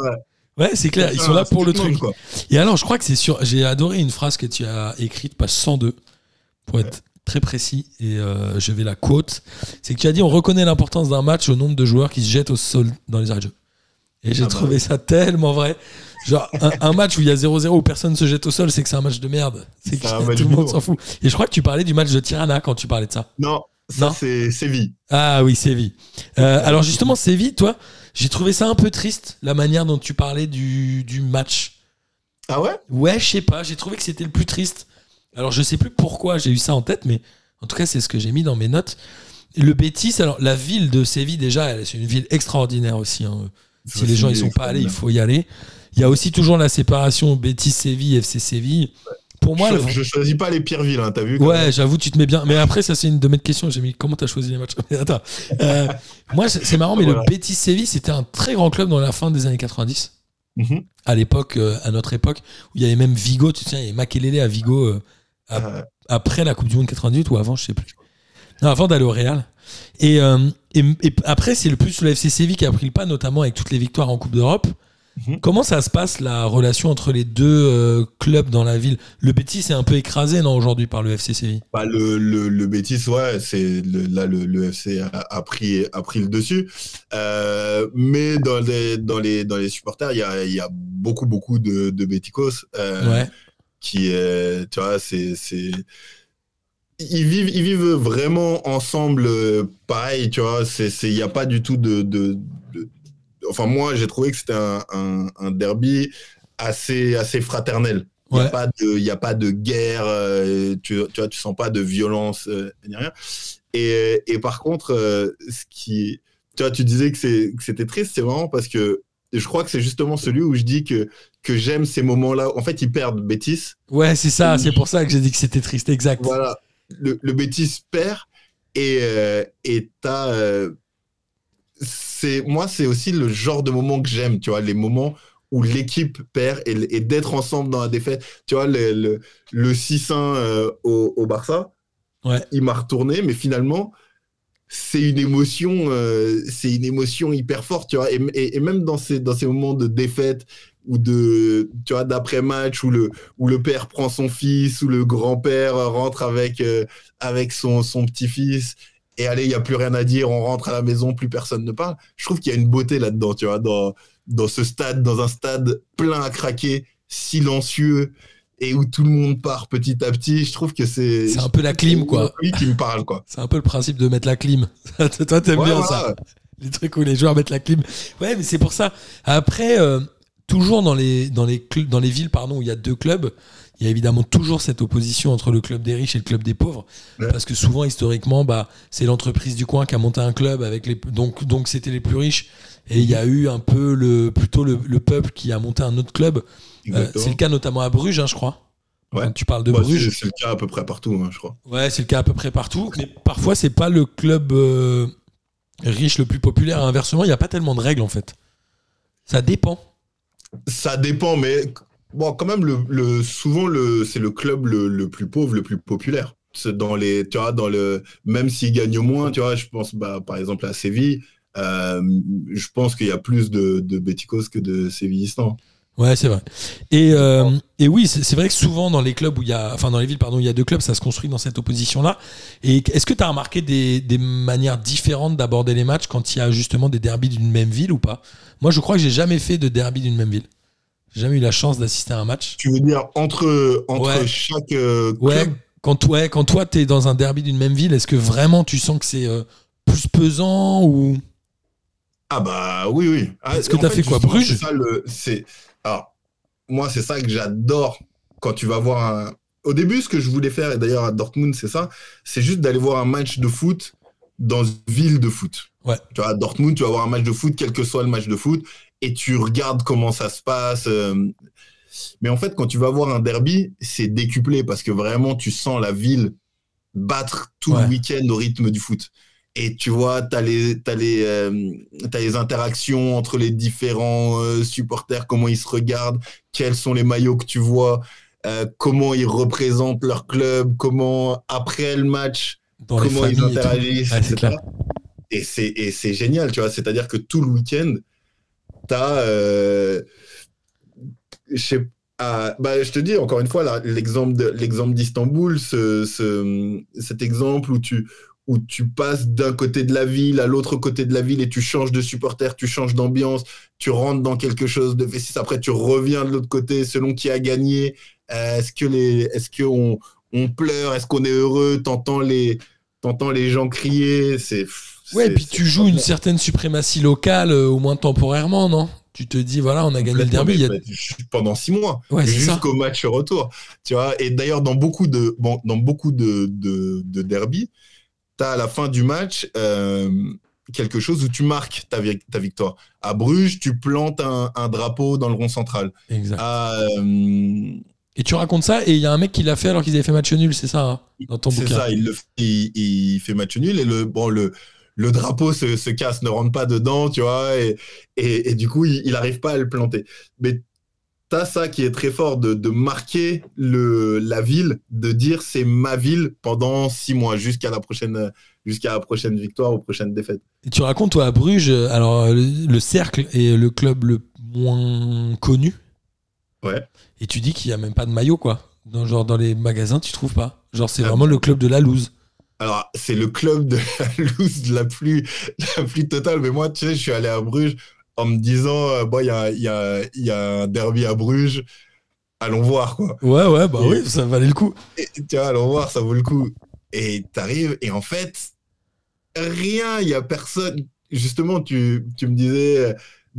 Ouais, c'est clair. Ils sont là pour le truc. quoi. Et alors, je crois que c'est sur. J'ai adoré une phrase que tu as écrite, page 102, pour être très précis, et euh, je vais la quote. C'est que tu as dit on reconnaît l'importance d'un match au nombre de joueurs qui se jettent au sol dans les arrêts de jeu. Et j'ai Ah bah trouvé ça tellement vrai. Genre, un, un match où il y a 0-0 où personne se jette au sol, c'est que c'est un match de merde. C'est que tout le monde s'en fout. Et je crois que tu parlais du match de Tirana quand tu parlais de ça. Non, ça c'est Séville. Ah oui, Séville. Euh, alors justement, Séville, toi, j'ai trouvé ça un peu triste, la manière dont tu parlais du, du match. Ah ouais? Ouais, je sais pas, j'ai trouvé que c'était le plus triste. Alors je sais plus pourquoi j'ai eu ça en tête, mais en tout cas c'est ce que j'ai mis dans mes notes. Le Bétis, alors la ville de Séville déjà, c'est une ville extraordinaire aussi. hein. Si les gens ils sont pas allés, il faut y aller. Il y a aussi toujours la séparation Bétis-Séville, FC Séville. Pour moi, je, je choisis pas les pires villes, hein, t'as vu Ouais, même j'avoue, tu te mets bien. Mais après, ça, c'est une de mes questions. J'ai mis comment t'as choisi les matchs? *laughs* Mais attends. Euh, moi, c'est marrant, mais Voilà. le Betis Séville, c'était un très grand club dans la fin des années 90. Mhm. À l'époque, euh, à notre époque, où il y avait même Vigo, tu sais, il y avait Makelele à Vigo euh. Euh, après la Coupe du Monde 98 ou avant, je sais plus. Non, avant d'aller au Real. Et, euh, et, et après, c'est le plus le FC Séville qui a pris le pas, notamment avec toutes les victoires en Coupe d'Europe. Mhm. Comment ça se passe la relation entre les deux euh, clubs dans la ville? Le Betis est un peu écrasé non aujourd'hui par le FC Séville? Bah, le, le, le Betis, ouais, c'est là le, le FC a, a pris a pris le dessus. Euh, mais dans les dans les dans les supporters, il y a, il y a beaucoup beaucoup de, de Beticos Ouais. qui tu vois c'est ils vivent ils vivent vraiment ensemble euh, pareil tu vois c'est c'est il y a pas du tout de, de, de- enfin moi j'ai trouvé que c'était un, un, un derby assez assez fraternel il n'y Ouais. a pas de il y a pas de guerre euh, tu, tu vois tu sens pas de violence euh, ni rien et, et par contre euh, ce qui tu vois tu disais que c'est que c'était triste c'est marrant parce que je crois que c'est justement celui où je dis que que j'aime ces moments là en fait ils perdent Bétis Ouais, c'est ça. C'est pour ça que j'ai dit que c'était triste. Exact. voilà, le, le Betis perd et euh, et t'as euh, c'est moi c'est aussi le genre de moment que j'aime, tu vois, les moments où l'équipe perd et, et d'être ensemble dans la défaite. Tu vois, le, le, le 6-1 euh, au, au Barça, Ouais. il m'a retourné, mais finalement, c'est une émotion, c'est une émotion hyper forte, tu vois. Et, et- et même dans ces, dans ces moments de défaite ou de, tu vois, d'après-match où le, où le père prend son fils, où le grand-père rentre avec, euh, avec son, son petit-fils. Et allez, il n'y a plus rien à dire, on rentre à la maison, plus personne ne parle. Je trouve qu'il y a une beauté là-dedans, tu vois, dans, dans ce stade, dans un stade plein à craquer, silencieux, et où tout le monde part petit à petit. Je trouve que c'est. C'est un peu la clim, quoi. Lui qui me parle, quoi. C'est un peu le principe de mettre la clim. *laughs* Toi, t'aimes Ouais, bien voilà. ça. Les trucs où les joueurs mettent la clim. Ouais, mais c'est pour ça. Après, euh, toujours dans les, dans, les dans les villes pardon, où il y a deux clubs, il y a évidemment toujours cette opposition entre le club des riches et le club des pauvres. Ouais. Parce que souvent, historiquement, bah, c'est l'entreprise du coin qui a monté un club avec les. Donc, donc c'était les plus riches. Et il y a eu un peu le, plutôt le, le peuple qui a monté un autre club. Euh, c'est le cas notamment à Bruges, hein, je crois. Ouais. Quand tu parles de Bah, Bruges. c'est- c'est le cas à peu près partout, hein, je crois. Ouais, c'est le cas à peu près partout. Mais parfois, c'est pas le club euh, riche le plus populaire. Inversement, il n'y a pas tellement de règles en fait. Ça dépend. Ça dépend, mais bon, quand même, le, souvent, le, c'est le club le, plus pauvre, le plus populaire. Dans les, tu vois, dans le, même s'il gagne moins, tu vois, je pense, bah, par exemple, à Séville, euh, je pense qu'il y a plus de, de Béticos que de Sévillistans. Ouais, c'est vrai. Et, euh, et oui, c'est vrai que souvent dans les clubs où il y a, enfin dans les villes, pardon, il y a deux clubs, ça se construit dans cette opposition-là. Et est-ce que tu as remarqué des, des manières différentes d'aborder les matchs quand il y a justement des derbys d'une même ville ou pas? Moi, je crois que j'ai jamais fait de derby d'une même ville. J'ai jamais eu la chance d'assister à un match. Tu veux dire entre, entre Ouais. chaque euh, Ouais, club quand, ouais, quand toi, tu es dans un derby d'une même ville, est-ce que vraiment tu sens que c'est euh, plus pesant ou? Ah bah oui, oui. Ah, Est-ce que en t'as fait quoi, Bruges? c'est Alors, moi, c'est ça que j'adore quand tu vas voir un... Au début, ce que je voulais faire, et d'ailleurs à Dortmund, c'est ça, c'est juste d'aller voir un match de foot dans une ville de foot. Ouais. Tu vois, à Dortmund, tu vas voir un match de foot, quel que soit le match de foot, et tu regardes comment ça se passe. euh, Mais en fait, quand tu vas voir un derby, c'est décuplé parce que vraiment, tu sens la ville battre tout Ouais. le week-end au rythme du foot. Et tu vois, tu as les, t'as les, euh, les interactions entre les différents euh, supporters, comment ils se regardent, quels sont les maillots que tu vois, euh, comment ils représentent leur club, comment après le match, dans comment ils et interagissent, c'est etc. Et c'est, et c'est génial, tu vois. C'est-à-dire que tout le week-end, tu as. ah, bah, je te dis, encore une fois, l'exemple d'Istanbul, ce, ce- cet exemple où tu, où tu passes d'un côté de la ville à l'autre côté de la ville et tu changes de supporter, tu changes d'ambiance, tu rentres dans quelque chose de festif, après tu reviens de l'autre côté selon qui a gagné. Euh, est-ce que les, est-ce qu'on on pleure, est-ce qu'on est heureux, t'entends les, t'entends les gens crier, c'est. Ouais, et puis tu joues une certaine suprématie locale, euh, au moins temporairement, non? Tu te dis, voilà, on a gagné le derby. a- pendant six mois. Ouais, jusqu'au match retour. Tu vois, et d'ailleurs, dans beaucoup de, bon, dans beaucoup de, de, de derby, tu as à la fin du match euh, quelque chose où tu marques ta, vi- ta victoire. À Bruges, tu plantes un, un drapeau dans le rond central. Exact. À, euh, Et tu racontes ça, et il y a un mec qui l'a fait alors qu'ils avaient fait match nul, c'est ça, hein, dans ton c'est bouquin ça, il, le, fait- il, il fait match nul et le, bon, le, le drapeau se, se casse, ne rentre pas dedans, tu vois, et, et, et du coup, il n'arrive pas à le planter. Mais t'as ça qui est très fort de, de marquer le, la ville, de dire c'est ma ville pendant six mois jusqu'à la prochaine jusqu'à la prochaine victoire ou prochaine défaite. Et tu racontes, toi, à Bruges, euh, alors euh, le, le cercle est le club le moins connus. Ouais. Et tu dis qu'il n'y a même pas de maillot, quoi. Dans, genre, dans les magasins, tu trouves pas. Genre, c'est Ah, vraiment le club de la loose. Alors, c'est le club de *laughs* la loose la plus, la plus totale. Mais moi, tu sais, je suis allé à Bruges en me disant, euh, bon, il y a, y, a, y a un derby à Bruges. Allons voir, quoi. Ouais, ouais, bah Et- oui, ça valait le coup. Et, tiens, allons voir, ça vaut le coup. Et t'arrives, et en fait, rien, il y a personne. Justement, tu, tu me disais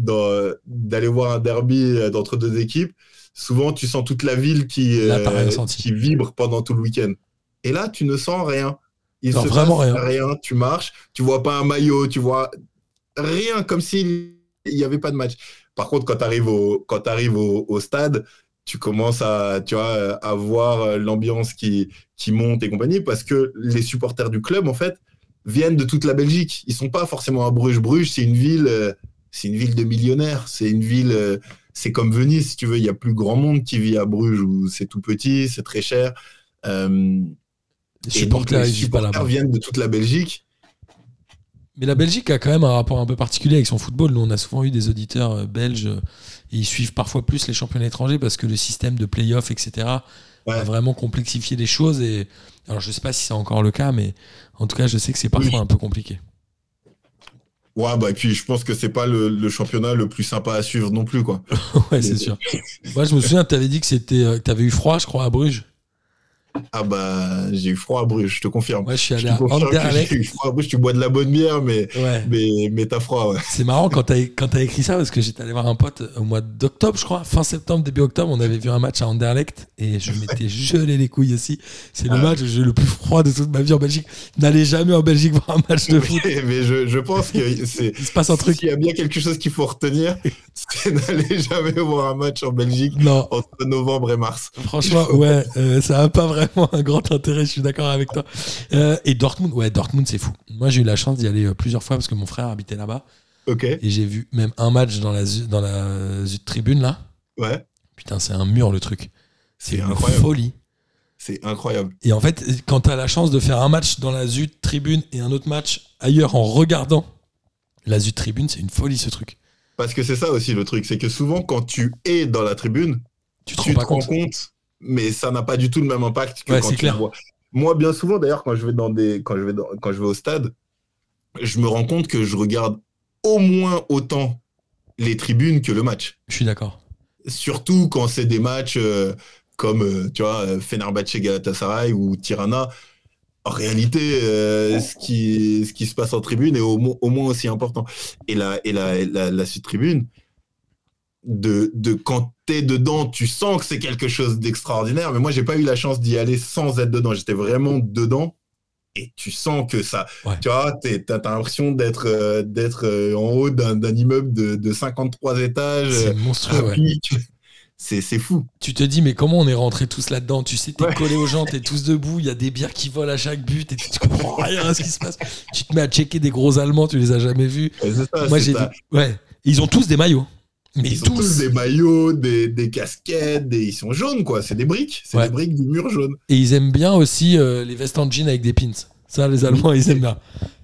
euh, d'aller voir un derby euh, d'entre deux équipes. Souvent, tu sens toute la ville qui, Là, rien euh, qui vibre pendant tout le week-end. Et là, tu ne sens rien. Il Non, se vraiment passe rien. Tu marches, tu vois pas un maillot, tu vois rien, comme s'il n'y avait pas de match. Par contre, quand tu arrives, au, quand t'arrives au, au stade, tu commences à, tu vois, à voir euh, l'ambiance qui, qui monte et compagnie, parce que les supporters du club, en fait, viennent de toute la Belgique. Ils sont pas forcément à Bruges. Bruges, c'est une ville, euh, c'est une ville de millionnaires. C'est une ville, euh, c'est comme Venise, si tu veux. Il y a plus grand monde qui vit à Bruges où c'est tout petit, c'est très cher. Euh, Les et donc, supporters, les viennent de toute la Belgique. Mais la Belgique a quand même un rapport un peu particulier avec son football. Nous, on a souvent eu des auditeurs euh, belges euh, et ils suivent parfois plus les championnats étrangers parce que le système de play-off, etc., Ouais. a vraiment complexifié les choses. Et alors, je sais pas si c'est encore le cas, mais en tout cas, je sais que c'est parfois Oui. un peu compliqué. Ouais, bah, et puis je pense que c'est pas le, le championnat le plus sympa à suivre non plus, quoi. *laughs* ouais, c'est sûr. *laughs* Moi, je me souviens, tu avais dit que c'était, euh, que tu avais eu froid, je crois, à Bruges. Ah bah, j'ai eu froid à Bruges, je te confirme. Ouais, je suis allé à Anderlecht. j'ai eu froid à Bruges, tu bois de la bonne bière, mais, Ouais. mais, mais t'as froid, ouais. C'est marrant quand t'as quand écrit ça parce que j'étais allé voir un pote au mois d'octobre, je crois, fin septembre, début octobre, on avait vu un match à Anderlecht et je m'étais *laughs* gelé les couilles aussi. C'est le Ah. match où j'ai eu le plus froid de toute ma vie en Belgique. N'allez jamais en Belgique voir un match de foot. Mais, *laughs* mais je, je pense que c'est. Il se passe un truc. S'il y a bien quelque chose qu'il faut retenir, c'est d'aller jamais voir un match en Belgique Non, entre novembre et mars. franchement, ouais, euh, ça a pas vraiment un grand intérêt. Je suis d'accord avec toi. Euh, et Dortmund, ouais, Dortmund, c'est fou. Moi, j'ai eu la chance d'y aller euh, plusieurs fois parce que mon frère habitait là-bas Ok, et j'ai vu même un match dans la dans la Zut tribune là. ouais, Putain, c'est un mur le truc. C'est une incroyable. folie. C'est incroyable. Et en fait, quand tu as la chance de faire un match dans la Zut Tribune et un autre match ailleurs en regardant la Zut Tribune, c'est une folie ce truc. Parce que c'est ça aussi le truc, c'est que souvent quand tu es dans la tribune, Tu te tu rends te pas rends compte. Mais ça n'a pas du tout le même impact que Ouais, quand tu clair. vois. Moi, bien souvent, d'ailleurs, quand je vais dans des, quand je vais dans- quand je vais au stade, je me rends compte que je regarde au moins autant les tribunes que le match. Je suis d'accord. Surtout quand c'est des matchs euh, comme, euh, tu vois, euh, Fenerbahçe Galatasaray ou Tirana. En réalité, euh, ce, qui, ce qui se passe en tribune est au, mo- au moins aussi important. Et la, et la, la, la Sud-Tribune, de, de quand t'es dedans, tu sens que c'est quelque chose d'extraordinaire. Mais moi, j'ai pas eu la chance d'y aller sans être dedans. J'étais vraiment dedans. Et tu sens que ça, Ouais. tu vois, t'as t'as l'impression d'être euh, d'être euh, en haut d'un d'un immeuble de, de 53 étages. C'est monstrueux. C'est c'est fou. Tu te dis, mais comment on est rentré tous là-dedans? Tu sais, t'es Ouais. collé aux gens, t'es tous debout, il y a des bières qui volent à chaque but et tu comprends *laughs* rien à ce qui se passe. Tu te mets à checker des gros Allemands, tu les as jamais vus. Ça, Moi, j'ai Ouais. Ils ont tous des maillots. Mais Ils ont tous. tous des maillots, des, des casquettes, des... ils sont jaunes, quoi. C'est des briques. C'est Ouais. des briques du mur jaune. Et ils aiment bien aussi euh, les vestes en jean avec des pins. Ça, les Allemands, ils aiment bien.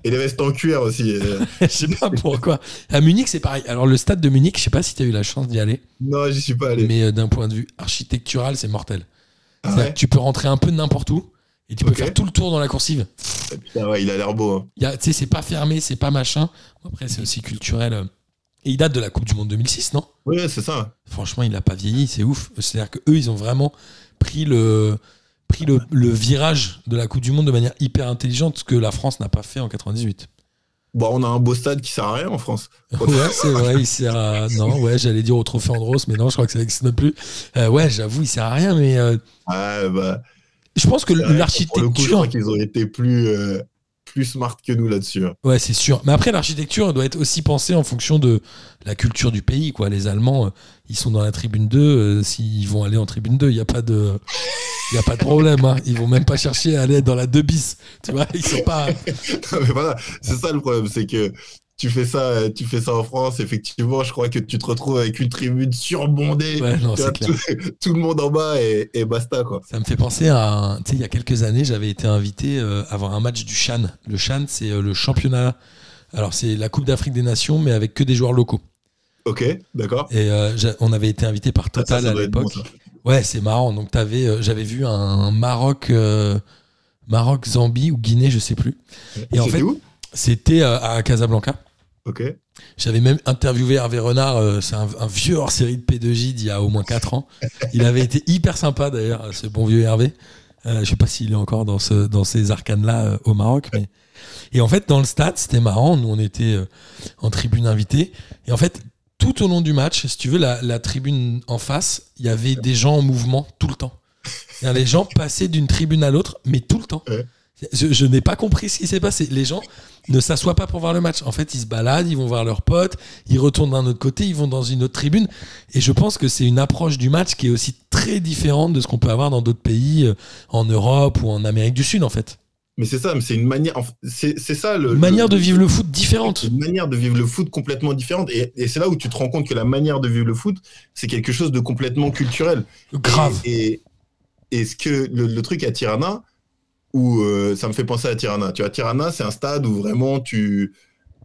Et les vestes en cuir aussi. euh. *laughs* Je sais pas pourquoi. À Munich, c'est pareil. Alors, le stade de Munich, je sais pas si tu as eu la chance d'y aller, non, j'y suis pas allé. mais euh, d'un point de vue architectural, c'est mortel. Ah ouais Tu peux rentrer un peu n'importe où et tu peux faire tout le tour dans la coursive. Putain, ouais, il a l'air beau. hein. Tu sais, c'est pas fermé, c'est pas machin. Après, c'est aussi culturel. Et il date de la Coupe du Monde 2006, non? Ouais, c'est ça. Franchement, il a pas vieilli, c'est ouf. C'est-à-dire qu'eux, ils ont vraiment pris le pris le, le virage de la Coupe du Monde de manière hyper intelligente, ce que la France n'a pas fait en 98. Bon, on a un beau stade qui sert à rien en France. *laughs* Ouais, c'est vrai, il sert à. Non, ouais, j'allais dire au trophée Andros, mais non, je crois que ça n'existe plus. Euh, ouais, j'avoue, il sert à rien, mais euh, Ah, bah, je pense que Pour le coup, je l'architecture. crois qu'ils ont été plus, euh, plus smart que nous là-dessus. hein. Ouais, c'est sûr. Mais après, l'architecture doit être aussi pensée en fonction de la culture du pays. Quoi. Les Allemands, euh, ils sont dans la tribune 2. euh, S'ils vont aller en tribune 2, il n'y a pas de. Il a pas de problème, hein. ils vont même pas chercher à aller dans la 2 bis. Tu vois, ils sont pas. *laughs* Non, mais voilà, c'est ça le problème, c'est que tu fais ça, euh, tu fais ça en France, effectivement, je crois que tu te retrouves avec une tribune surbondée, Ouais, non, vois, tout, tout le monde en bas et, et basta quoi. Ça me fait penser à. Tu sais, il y a quelques années, j'avais été invité euh, à voir un match du Chan. Le Chan, c'est euh, le championnat. Alors, c'est la Coupe d'Afrique des Nations, mais avec que des joueurs locaux. Ok, d'accord. Et euh, on avait été invité par Ah, ça, Total ça à bon, l'époque. ouais, c'est marrant. Donc t'avais, euh, j'avais vu un Maroc, euh, Maroc, Zambie ou Guinée, je sais plus. Et en fait- où? C'était euh, à Casablanca. Ok. J'avais même interviewé Hervé Renard, euh, c'est un, un vieux hors série de P2J d'il y a au moins 4 ans. Il avait été hyper sympa d'ailleurs, ce bon vieux Hervé. Euh, je sais pas s'il est encore dans, ce, dans ces arcanes-là euh, au Maroc. Mais... Et en fait, dans le stade, c'était marrant. Nous, on était euh, en tribune invitée. Et en fait, tout au long du match, si tu veux, la, la tribune en face, il y avait des gens en mouvement tout le temps. Les gens passaient d'une tribune à l'autre, mais tout le temps. Je, je n'ai pas compris ce qui s'est passé. Les gens ne s'assoient pas pour voir le match. En fait, ils se baladent, ils vont voir leurs potes, ils retournent d'un autre côté, ils vont dans une autre tribune. Et je pense que c'est une approche du match qui est aussi très différente de ce qu'on peut avoir dans d'autres pays, euh, en Europe ou en Amérique du Sud, en fait. Mais c'est ça, c'est une manière. C'est c'est ça le. Une manière le- de vivre le foot différente. une manière de vivre le foot complètement différente. Et, et c'est là où tu te rends compte que la manière de vivre le foot, c'est quelque chose de complètement culturel. Grave. Et, et, et ce que le, le truc à Tirana, où euh, ça me fait penser à Tirana. Tu vois, Tirana, c'est un stade où vraiment tu.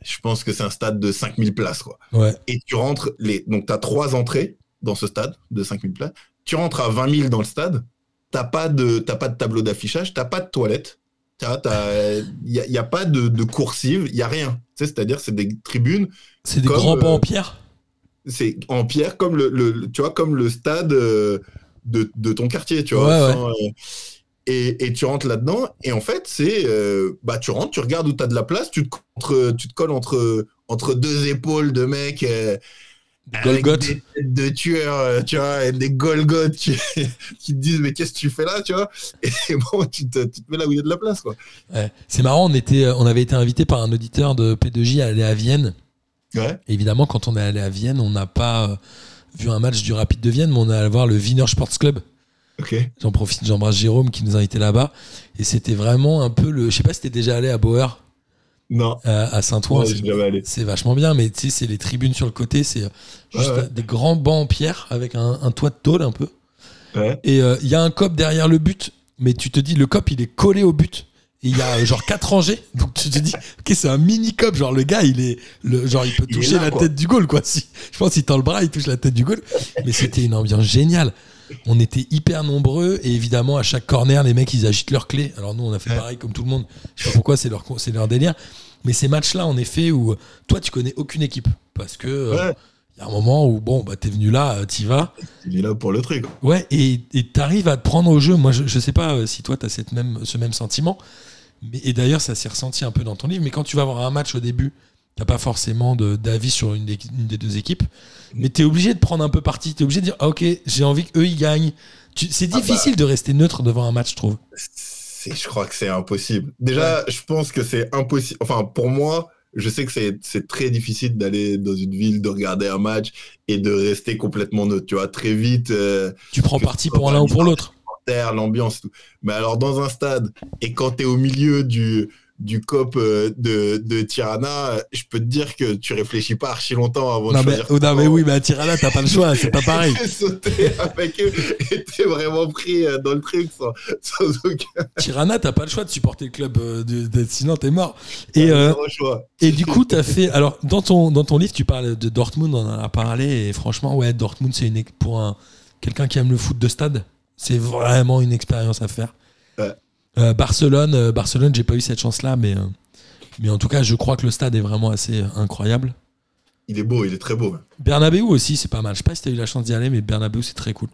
Je pense que c'est un stade de 5000 places, quoi. Ouais. Et tu rentres. Les, donc, tu as trois entrées dans ce stade de 5000 places. Tu rentres à 20 000 dans le stade. T'as pas de, t'as pas de tableau d'affichage, t'as pas de toilette. Il n'y a, y a pas de, de coursive, il y a rien. Tu sais, C'est-à-dire, c'est des tribunes C'est des Comme, grands bancs euh, en pierre? c'est en pierre comme le, le- tu vois comme le stade euh, de, de ton quartier tu vois Ouais, euh, et, et tu rentres là-dedans et en fait c'est euh, bah tu rentres tu regardes où tu as de la place tu te, contre, tu te colles entre entre deux épaules de mecs euh, avec Golgoth. des têtes de tueurs euh, tu vois et des Golgoth qui, *laughs* qui te disent mais qu'est-ce que tu fais là tu vois? Et *laughs* bon tu te, tu te mets là où il y a de la place quoi Ouais. C'est marrant, on, était, on avait été invité par un auditeur de P2J à aller à Vienne. ouais Évidemment, quand on est allé à Vienne, on n'a pas euh, vu un match du Rapide de Vienne, mais on est allé voir le Wiener Sports Club. Ok J'en profite, j'embrasse Jérôme qui nous a invités là-bas. Et c'était vraiment un peu le. Je sais pas si t'es déjà allé à Bauer, non euh, à Saint-Ouen. c'est- vachement bien, mais tu sais, c'est les tribunes sur le côté, c'est euh, juste Ouais, ouais. des grands bancs en pierre avec un, un toit de tôle un peu. ouais Et euh, il y a un cop derrière le but, mais tu te dis, le cop, il est collé au but. Et il y a genre quatre *laughs* rangées, donc tu te dis, ok, c'est un mini cop, genre le gars, il est, le, genre il peut Il toucher là, la quoi. tête du goal, quoi. Si, je pense qu'il tend le bras, il touche la tête du goal. Mais c'était une ambiance géniale. On était hyper nombreux et évidemment à chaque corner, les mecs, ils agitent leurs clés. Alors nous, on a fait Ouais. pareil comme tout le monde. Je sais pas pourquoi, c'est leur, c'est leur délire. Mais ces matchs-là, en effet, où toi, tu connais aucune équipe, parce que euh, ouais il y a un moment où bon, bah t'es venu là, euh, t'y vas. est là pour le truc Ouais, et t'arrives à te prendre au jeu. Moi, je, je sais pas euh, si toi, t'as cette même, ce même sentiment. Mais, et d'ailleurs, ça s'est ressenti un peu dans ton livre. Mais quand tu vas voir un match au début, t'as pas forcément d'avis sur une des, une des deux équipes. Mais t'es obligé de prendre un peu parti. T'es obligé de dire, ah, ok, j'ai envie qu'eux, ils gagnent. Tu- C'est Ah bah. difficile de rester neutre devant un match, je trouve. Je crois que c'est impossible. Déjà, je pense que c'est impossible. Enfin, pour moi, je sais que c'est très difficile d'aller dans une ville, de regarder un match et de rester complètement neutre. Tu vois, très vite, euh, Tu prends parti pour l'un ou pour l'autre. l'ambiance, tout. Mais alors, dans un stade, et quand tu es au milieu du, du COP euh, de, de Tirana, euh, je peux te dire que tu réfléchis pas archi longtemps avant Non de mais, choisir. oh, non, mais oui, mais à Tirana, t'as pas le choix, c'est pas pareil. *laughs* T'es sauté avec eux et t'es vraiment pris euh, dans le truc sans, sans aucun Tirana, t'as pas le choix de supporter le club, de, de- sinon t'es mort. Et, euh, choix. Et du coup, tu as fait. Alors, dans ton, dans ton livre, tu parles de Dortmund, on en a parlé, et franchement, ouais, Dortmund, c'est une. Pour un, quelqu'un qui aime le foot de stade, c'est vraiment une expérience à faire. Ouais. Euh, Barcelone, euh, Barcelone, j'ai pas eu cette chance-là, mais, euh, mais en tout cas, je crois que le stade est vraiment assez incroyable. Il est beau, il est très beau. Bernabeu aussi, c'est pas mal. Je sais pas si tu as eu la chance d'y aller, mais Bernabeu, c'est très cool.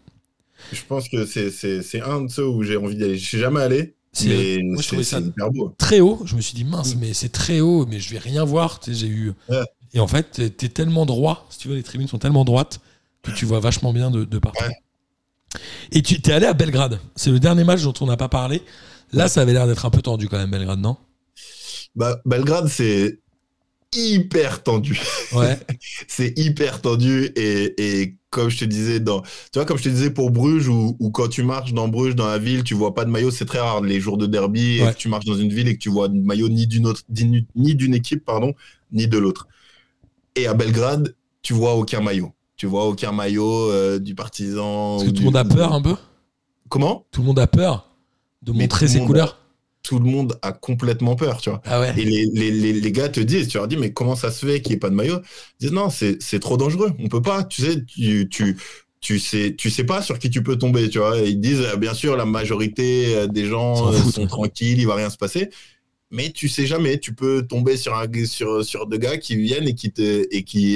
Je pense que c'est- un de ceux où j'ai envie d'y aller. Je suis jamais allé, C'est- mais moi, je c'est trouvais ça c'est hyper beau. très haut. Je me suis dit, mince, mais c'est très haut, mais je vais rien voir. J'ai eu. Ouais. Et en fait, t'es- t'es tellement droit, si tu veux, les tribunes sont tellement droites que tu vois vachement bien de, de partout. Ouais. Et tu t'es allé à Belgrade. C'est le dernier match dont on n'a pas parlé. Là, ça avait l'air d'être un peu tendu quand même, Belgrade, non? Bah, Belgrade, c'est hyper tendu. Ouais. *laughs* c'est hyper tendu et, et comme je te disais dans tu vois comme je te disais pour Bruges ou ou quand tu marches dans Bruges dans la ville tu vois pas de maillot c'est très rare les jours de derby et que tu marches dans une ville et que tu vois de maillot ni d'une autre ni ni d'une équipe pardon ni de l'autre et à Belgrade tu vois aucun maillot tu vois aucun maillot euh, du partisan Parce que ou tout du- le monde a peur un peu? comment? Tout le monde a peur? De montrer ses couleurs. tout le monde a complètement peur, tu vois. Ah ouais. Et les, les, les, les gars te disent, tu leur dis, mais comment ça se fait qu'il n'y ait pas de maillot? Ils disent, non, c'est trop dangereux, on peut pas, tu sais, tu, tu, tu sais, tu sais pas sur qui tu peux tomber, tu vois. Et ils disent, bien sûr, la majorité euh, des gens euh, sont tranquilles, il va rien se passer. Mais tu sais jamais, tu peux tomber sur, un, sur, sur deux gars qui viennent et qui te, et qui,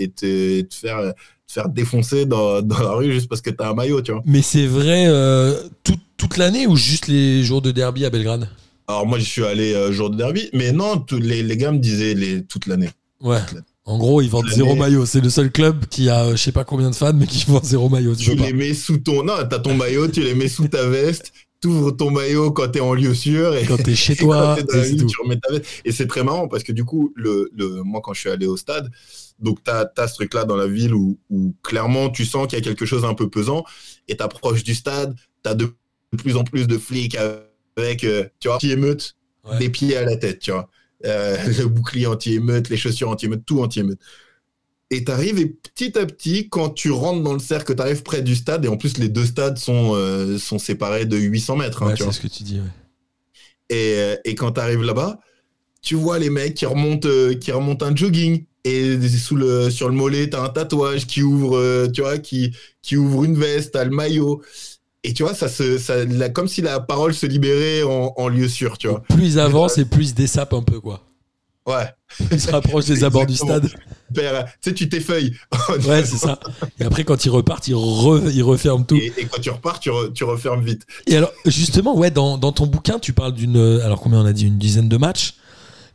et te, et te faire, te faire défoncer dans, dans la rue juste parce que tu as un maillot, tu vois. Mais c'est vrai euh, tout- toute l'année ou juste les jours de derby à Belgrade? Alors moi, je suis allé euh, jour de derby, mais non, tous les, les gars me disaient les, toute l'année. Ouais. Toute l'année. En gros, ils vendent zéro maillot. C'est le seul club qui a euh, je sais pas combien de fans, mais qui *laughs* vend zéro maillot. Tu Tu peux pas. les mets sous ton... Non, t'as ton maillot, tu les mets sous ta veste, t'ouvres ton maillot quand t'es en lieu sûr et Quand t'es chez *laughs* toi, t'es et c'est ville, tout. tu remets ta veste. Et c'est très marrant parce que du coup, le, le, moi, quand je suis allé au stade, donc tu as, ce truc-là dans la ville où, où clairement tu sens qu'il y a quelque chose un peu pesant et t'approches du stade, tu as de plus en plus de flics avec, euh, tu vois, anti-émeute, Ouais. des pieds à la tête, tu vois. Euh, *laughs* le bouclier anti-émeute, les chaussures anti-émeute, tout anti-émeute. Et t'arrives et petit à petit, quand tu rentres dans le cercle, t'arrives près du stade, et en plus les deux stades sont, euh, sont séparés de 800 mètres. hein, Ouais, c'est ce que tu dis. ouais. Et, et quand tu arrives là-bas, tu vois les mecs qui remontent, qui remontent un jogging. Et sous le, sur le mollet, tu as un tatouage qui ouvre, tu vois, qui, qui ouvre une veste, tu le maillot. Et tu vois, ça se, ça, comme si la parole se libérait en, en lieu sûr, tu vois. Plus ils avancent et plus ils se dessapent un peu, quoi. Ouais. Ils se rapprochent des abords du stade. Père, Tu sais, tu t'effeuilles. *laughs* Ouais, c'est ça. Et après, quand ils repartent, ils, re- ils referment tout. Et, et quand tu repars, tu, re- tu refermes vite. Et alors, justement, ouais, dans, dans ton bouquin, tu parles d'une. euh, Alors, combien on a dit Une dizaine de matchs.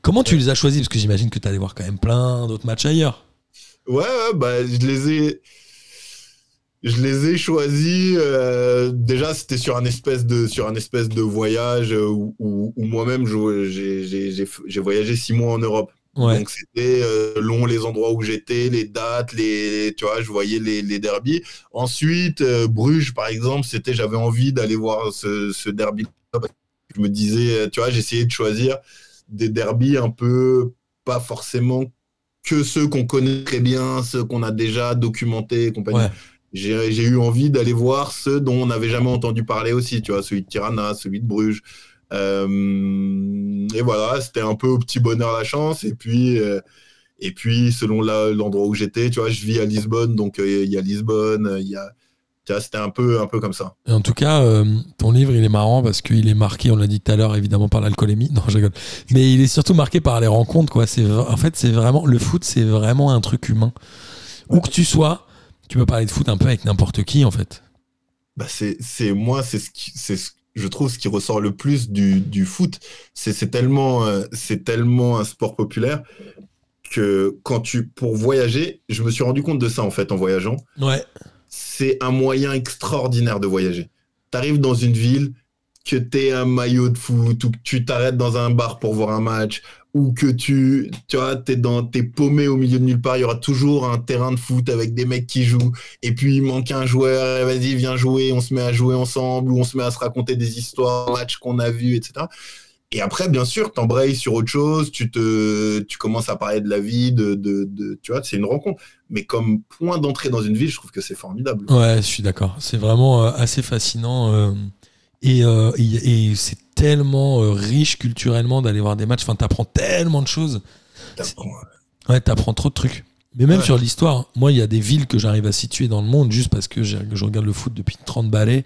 Comment tu les as choisis? Parce que j'imagine que tu allé voir quand même plein d'autres matchs ailleurs. Ouais, ouais, bah, je les ai. Je les ai choisis. euh, déjà, c'était sur un espèce de sur un espèce de voyage euh, où, où- où moi-même j'ai- voyagé six mois en Europe. Ouais. Donc c'était euh, long les endroits où j'étais, les dates, les tu vois, je voyais les, les derbies. Ensuite, euh, Bruges par exemple, c'était j'avais envie d'aller voir ce, ce derby. Je me disais, tu vois, j'essayais de choisir des derbies un peu pas forcément que ceux qu'on connaît très bien, ceux qu'on a déjà documentés, et compagnie. Ouais. J'ai eu envie d'aller voir ceux dont on n'avait jamais entendu parler aussi, tu vois, celui de Tirana, celui de Bruges. Euh, et voilà, c'était un peu au petit bonheur la chance. Et puis, euh, et puis selon l'endroit où j'étais, tu vois, je vis à Lisbonne, donc euh, il y a Lisbonne, il y a, c'était un peu, un peu comme ça. En tout cas, ton livre, il est marrant parce qu'il est marqué, on l'a dit tout à l'heure, évidemment par l'alcoolémie. *laughs* Non, je rigole. Mais il est surtout marqué par les rencontres, quoi. En fait, c'est vraiment, le foot, c'est vraiment un truc humain. Où que tu sois, tu peux parler de foot un peu avec n'importe qui, en fait. Bah c'est, c'est moi, c'est ce qui, c'est ce- je trouve ce qui ressort le plus du, du foot. C'est, c'est tellement, euh, c'est tellement un sport populaire que quand tu, pour voyager, je me suis rendu compte de ça en fait en voyageant. Ouais. c'est un moyen extraordinaire de voyager. Tu arrives dans une ville, que tu un maillot de foot, ou que tu t'arrêtes dans un bar pour voir un match, ou que tu, tu vois, t'es dans, t'es paumé au milieu de nulle part, il y aura toujours un terrain de foot avec des mecs qui jouent, et puis il manque un joueur, vas-y, viens jouer, on se met à jouer ensemble, ou on se met à se raconter des histoires, matchs qu'on a vus, etc. Et après, bien sûr, t'embrayes sur autre chose, tu te, tu commences à parler de la vie, de, de, de tu vois, c'est une rencontre. Mais comme point d'entrée dans une ville, je trouve que c'est formidable. Ouais, je suis d'accord. C'est vraiment euh, assez fascinant. Euh, et euh, et, et c'est tellement euh, riche culturellement d'aller voir des matchs. Enfin, t'apprends tellement de choses. T'apprends, Ouais, t'apprends trop de trucs. Mais même Ouais. sur l'histoire, moi, il y a des villes que j'arrive à situer dans le monde juste parce que je regarde le foot depuis 30 balais.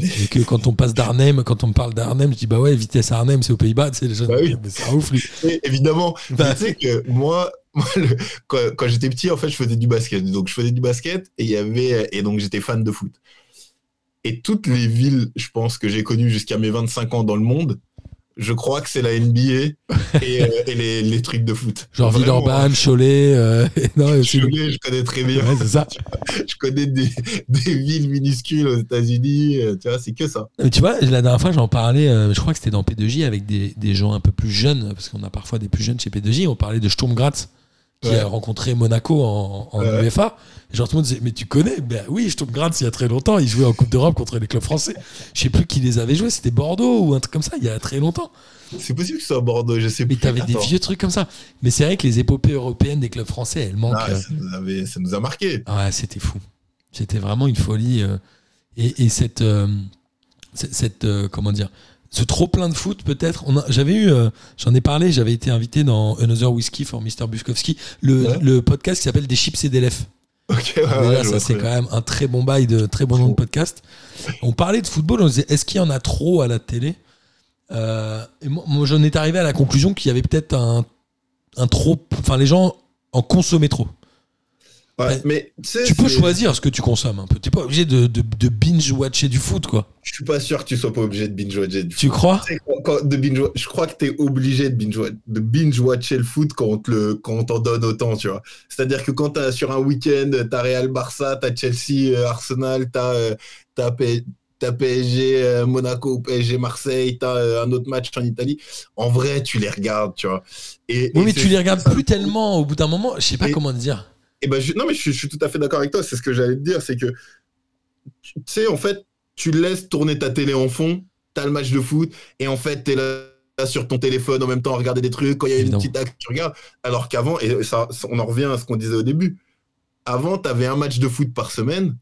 Et que quand on passe d'Arnhem, quand on me parle d'Arnhem, je dis bah ouais, vitesse Arnhem, c'est aux Pays-Bas. Tu sais, les gens Bah oui. c'est un ouf, lui. Et évidemment, Bah. tu sais que moi, moi, le- quand, quand j'étais petit, en fait, je faisais du basket. Donc, je faisais du basket et il y avait, et donc j'étais fan de foot. Et toutes les villes, je pense, que j'ai connues jusqu'à mes 25 ans dans le monde, je crois que c'est la NBA *laughs* et, euh, et les, les trucs de foot. Genre Villeurbanne, Cholet. euh, *laughs* non, hein. aussi- Je connais, très bien. Ouais, c'est ça. *laughs* Je connais des, des villes minuscules aux États-Unis. euh, Tu vois, c'est que ça. Mais tu vois, la dernière fois, j'en parlais, euh, je crois que c'était dans P2J avec des, des gens un peu plus jeunes, parce qu'on a parfois des plus jeunes chez P2J. On parlait de Sturm Graz, qui Ouais. a rencontré Monaco en, en. UEFA. Genre, tout le monde disait, mais tu connais? Ben oui, Sturm Graz, il y a très longtemps, ils jouaient en Coupe d'Europe contre les clubs français. Je sais plus qui les avait joués, c'était Bordeaux ou un truc comme ça, il y a très longtemps. C'est possible que ce soit Bordeaux, je sais Mais plus. t'avais des vieux trucs comme ça. Mais c'est vrai que les épopées européennes des clubs français, elles manquent. Ah, euh, ça, nous avait- ça nous a marqué. Ah ouais, c'était fou. C'était vraiment une folie. euh, et, et cette, euh, cette, comment dire, ce trop plein de foot peut-être. J'avais eu, euh, j'en ai parlé, j'avais été invité dans Another Whiskey for Mr. Buskowski, le, Ouais. le podcast qui s'appelle Des chips et des lèvres. Ok, ouais, ouais, ça c'est quand même un très bon bail de très bon nom de podcast. On parlait de football, on disait est-ce qu'il y en a trop à la télé? Euh, Et moi, moi, j'en étais arrivé à la conclusion qu'il y avait peut-être un, un trop, enfin les gens en consommaient trop. Ouais, Ouais. mais tu Tu peux choisir ce que tu consommes un peu. T'es pas obligé de, de, de binge-watcher du foot quoi. Je suis pas sûr que tu sois pas obligé de binge watcher. Tu crois? Tu sais, quand- de binge je crois que tu es obligé de binge, de binge watcher le foot quand on te le quand on t'en donne autant, tu vois. C'est-à-dire que quand t'as sur un week-end, t'as Real Barça, t'as Chelsea, euh, Arsenal, t'as euh, t'as P- t'as PSG euh, Monaco, PSG Marseille, t'as euh, un autre match en Italie. En vrai, tu les regardes, tu vois. Et, Oui, et mais tu les regardes plus tellement au bout d'un moment. Je sais pas Et- comment te dire. Et ben, je- non, mais je, suis- je suis tout à fait d'accord avec toi. C'est ce que j'allais te dire, c'est que tu sais, en fait, tu laisses tourner ta télé en fond, t'as le match de foot, et en fait, t'es là, là sur ton téléphone en même temps à regarder des trucs. Quand il y a une petite acte, tu regardes. Alors qu'avant, et ça, on en revient à ce qu'on disait au début. Avant, t'avais un match de foot par semaine.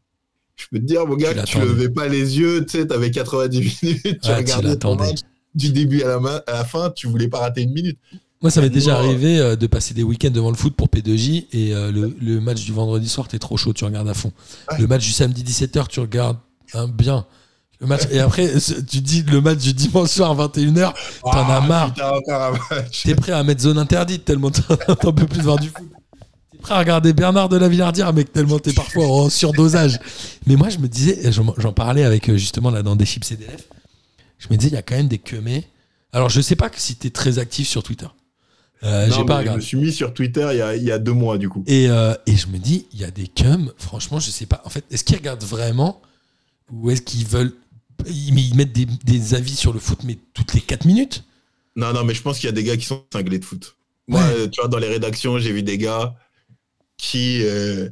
Je peux te dire, mon gars, Tu tu levais pas les yeux, tu sais, t'avais 90 minutes, tu Ouais, tu regardais ton match du début à la, à la fin, tu voulais pas rater une minute. Moi, ça m'est déjà arrivé euh, de passer des week-ends devant le foot pour P2J et euh, le, le match du vendredi soir, t'es trop chaud, tu regardes à fond. Ouais. Le match du samedi 17h, tu regardes hein, bien. Le match, et après, *laughs* tu dis le match du dimanche soir 21h, T'en as Ah, marre. t'es prêt à mettre zone interdite tellement *laughs* t'en peux plus de voir du foot. T'es prêt à regarder Bernard de la Villardière, mec, tellement t'es parfois en surdosage. Mais moi, je me disais, j'en parlais avec euh, justement là dans des chips lèvres, je me disais, il y a quand même des queumés. Alors, je sais pas que si t'es très actif sur Twitter. Euh, Non, J'ai pas mais Je me suis mis sur Twitter il y a, il y a deux mois, du coup. Et, euh, et je me dis, il y a des cums, franchement, je sais pas. En fait, est-ce qu'ils regardent vraiment ou est-ce qu'ils veulent. Ils, mettent des, des avis sur le foot, mais toutes les 4 minutes? Non, non, mais je pense qu'il y a des gars qui sont cinglés de foot. Moi, Ouais. tu vois, dans les rédactions, j'ai vu des gars qui, euh,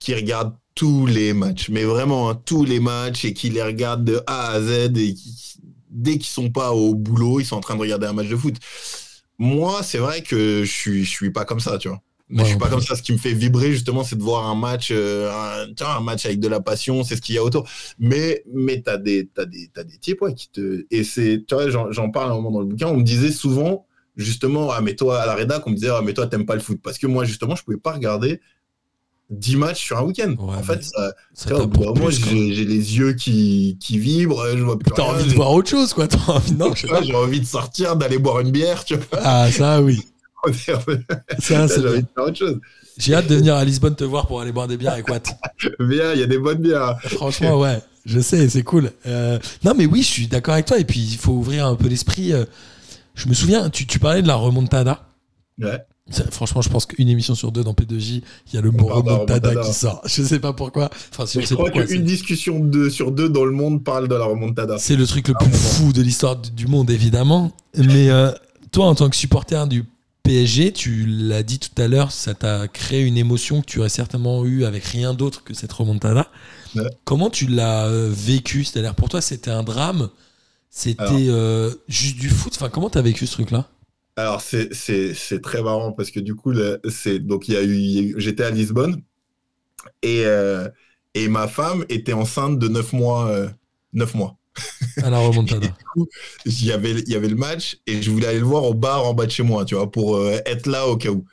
qui regardent tous les matchs, mais vraiment hein, tous les matchs et qui les regardent de A à Z et qui, dès qu'ils sont pas au boulot, ils sont en train de regarder un match de foot. Moi, c'est vrai que je suis, je suis pas comme ça, tu vois. Moi je suis pas comme ça. Ce qui me fait vibrer, justement, c'est de voir un match, euh, un, match avec de la passion, c'est ce qu'il y a autour. Mais, mais t'as des, t'as des, t'as des types, ouais, qui te, et c'est, tu vois, j'en, parle un moment dans le bouquin, on me disait souvent, justement, ah, mais toi, à la rédac, on me disait, ah, mais toi, t'aimes pas le foot. Parce que moi, justement, je pouvais pas regarder 10 matchs sur un week-end. Ouais, en fait, ça, Ça vois, quoi. j'ai, les yeux qui, qui vibrent, je vois T'as envie de voir autre chose, quoi. *laughs* T'as envie... *laughs* Non, je sais pas. Ouais, j'ai envie de sortir, d'aller boire une bière, tu vois. Ah, ça, oui. *laughs* Ça, c'est j'ai envie de faire autre chose. J'ai hâte de venir à Lisbonne te voir pour aller boire des bières avec Watt. Bien, il y a des bonnes bières. Franchement, ouais, je sais, c'est cool. Euh, non, mais oui, je suis d'accord avec toi. Et puis, il faut ouvrir un peu l'esprit. euh, Je me souviens, tu, tu parlais de la remontada. Ouais. Franchement, je pense qu'une émission sur deux dans P2J, il y a le mot remontada, qui sort. *laughs* Je sais pas pourquoi. Enfin, je crois qu'une discussion de, sur deux dans le monde parle de la remontada. C'est le truc le Ah, plus fou de l'histoire du monde, évidemment. Mais euh, toi, en tant que supporter du PSG, tu l'as dit tout à l'heure, ça t'a créé une émotion que tu aurais certainement eu avec rien d'autre que cette remontada. Ouais. Comment tu l'as euh, vécu? C'est-à-dire, pour toi, c'était un drame? C'était euh, juste du foot? Enfin, comment t'as vécu ce truc-là? Alors, c'est- c'est c'est très marrant parce que du coup, c'est donc il y a eu, j'étais à Lisbonne et, euh, et ma femme était enceinte de 9 mois. euh, 9 mois. à la remontada *laughs* Il y, avait, il y avait le match et je voulais aller le voir au bar en bas de chez moi, tu vois, pour euh, être là au cas où.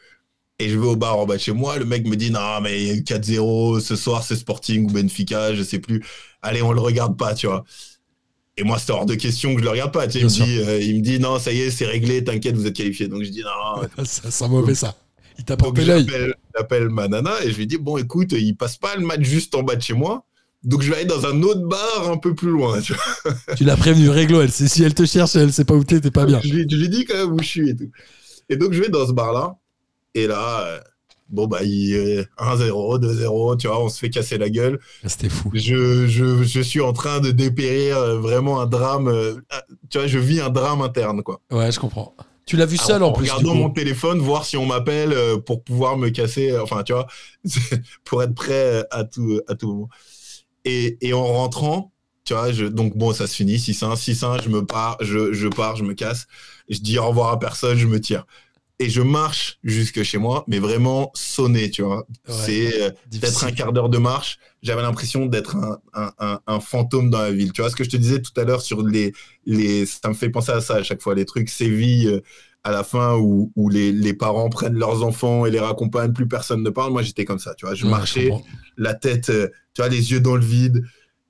Et je vais au bar en bas de chez moi, le mec me dit non mais il y a eu 4-0 ce soir c'est Sporting ou Benfica, je sais plus. Allez, on le regarde pas, tu vois. Et moi c'était hors de question que je le regarde pas, tu sais, il me dit euh, il me dit non, ça y est, c'est réglé, t'inquiète, vous êtes qualifié. Donc je dis non, *laughs* Ça sent mauvais, ça. Il t'a porté l'œil. j'appelle ma nana et je lui dis bon écoute, il passe pas le match juste en bas de chez moi. Donc je vais aller dans un autre bar un peu plus loin, tu *laughs* l'as prévenu, réglo. Elle sait, si elle te cherche, elle sait pas où t'es, t'es pas bien. Je lui, je lui dis quand même où je suis et tout. Et donc, je vais dans ce bar-là. Et là, euh, bon, bah, il, euh, 1-0, 2-0, tu vois, on se fait casser la gueule. C'était fou. Je, je, je suis en train de dépérir euh, vraiment un drame. euh, ah, tu vois, je vis un drame interne, quoi. Ouais, je comprends. Tu l'as vu seul Alors, en plus. regardant mon téléphone, voir si on m'appelle euh, pour pouvoir me casser. Enfin, tu vois, *laughs* pour être prêt à tout, à tout moment. Et, et en rentrant, tu vois, je, donc bon, ça se finit, 6-1, 6-1, je me pars, je, je pars, je me casse, je dis au revoir à personne, je me tire. Et je marche jusque chez moi, mais vraiment sonné, tu vois. Ouais, c'est euh, d'être un quart d'heure de marche. J'avais l'impression d'être un, un, un, un fantôme dans la ville. Tu vois ce que je te disais tout à l'heure sur les, les. Ça me fait penser à ça à chaque fois, les trucs Séville euh, à la fin où, où les, les parents prennent leurs enfants et les raccompagnent, plus personne ne parle. Moi, j'étais comme ça, tu vois. Je Ouais, marchais, la tête, euh, tu vois, les yeux dans le vide.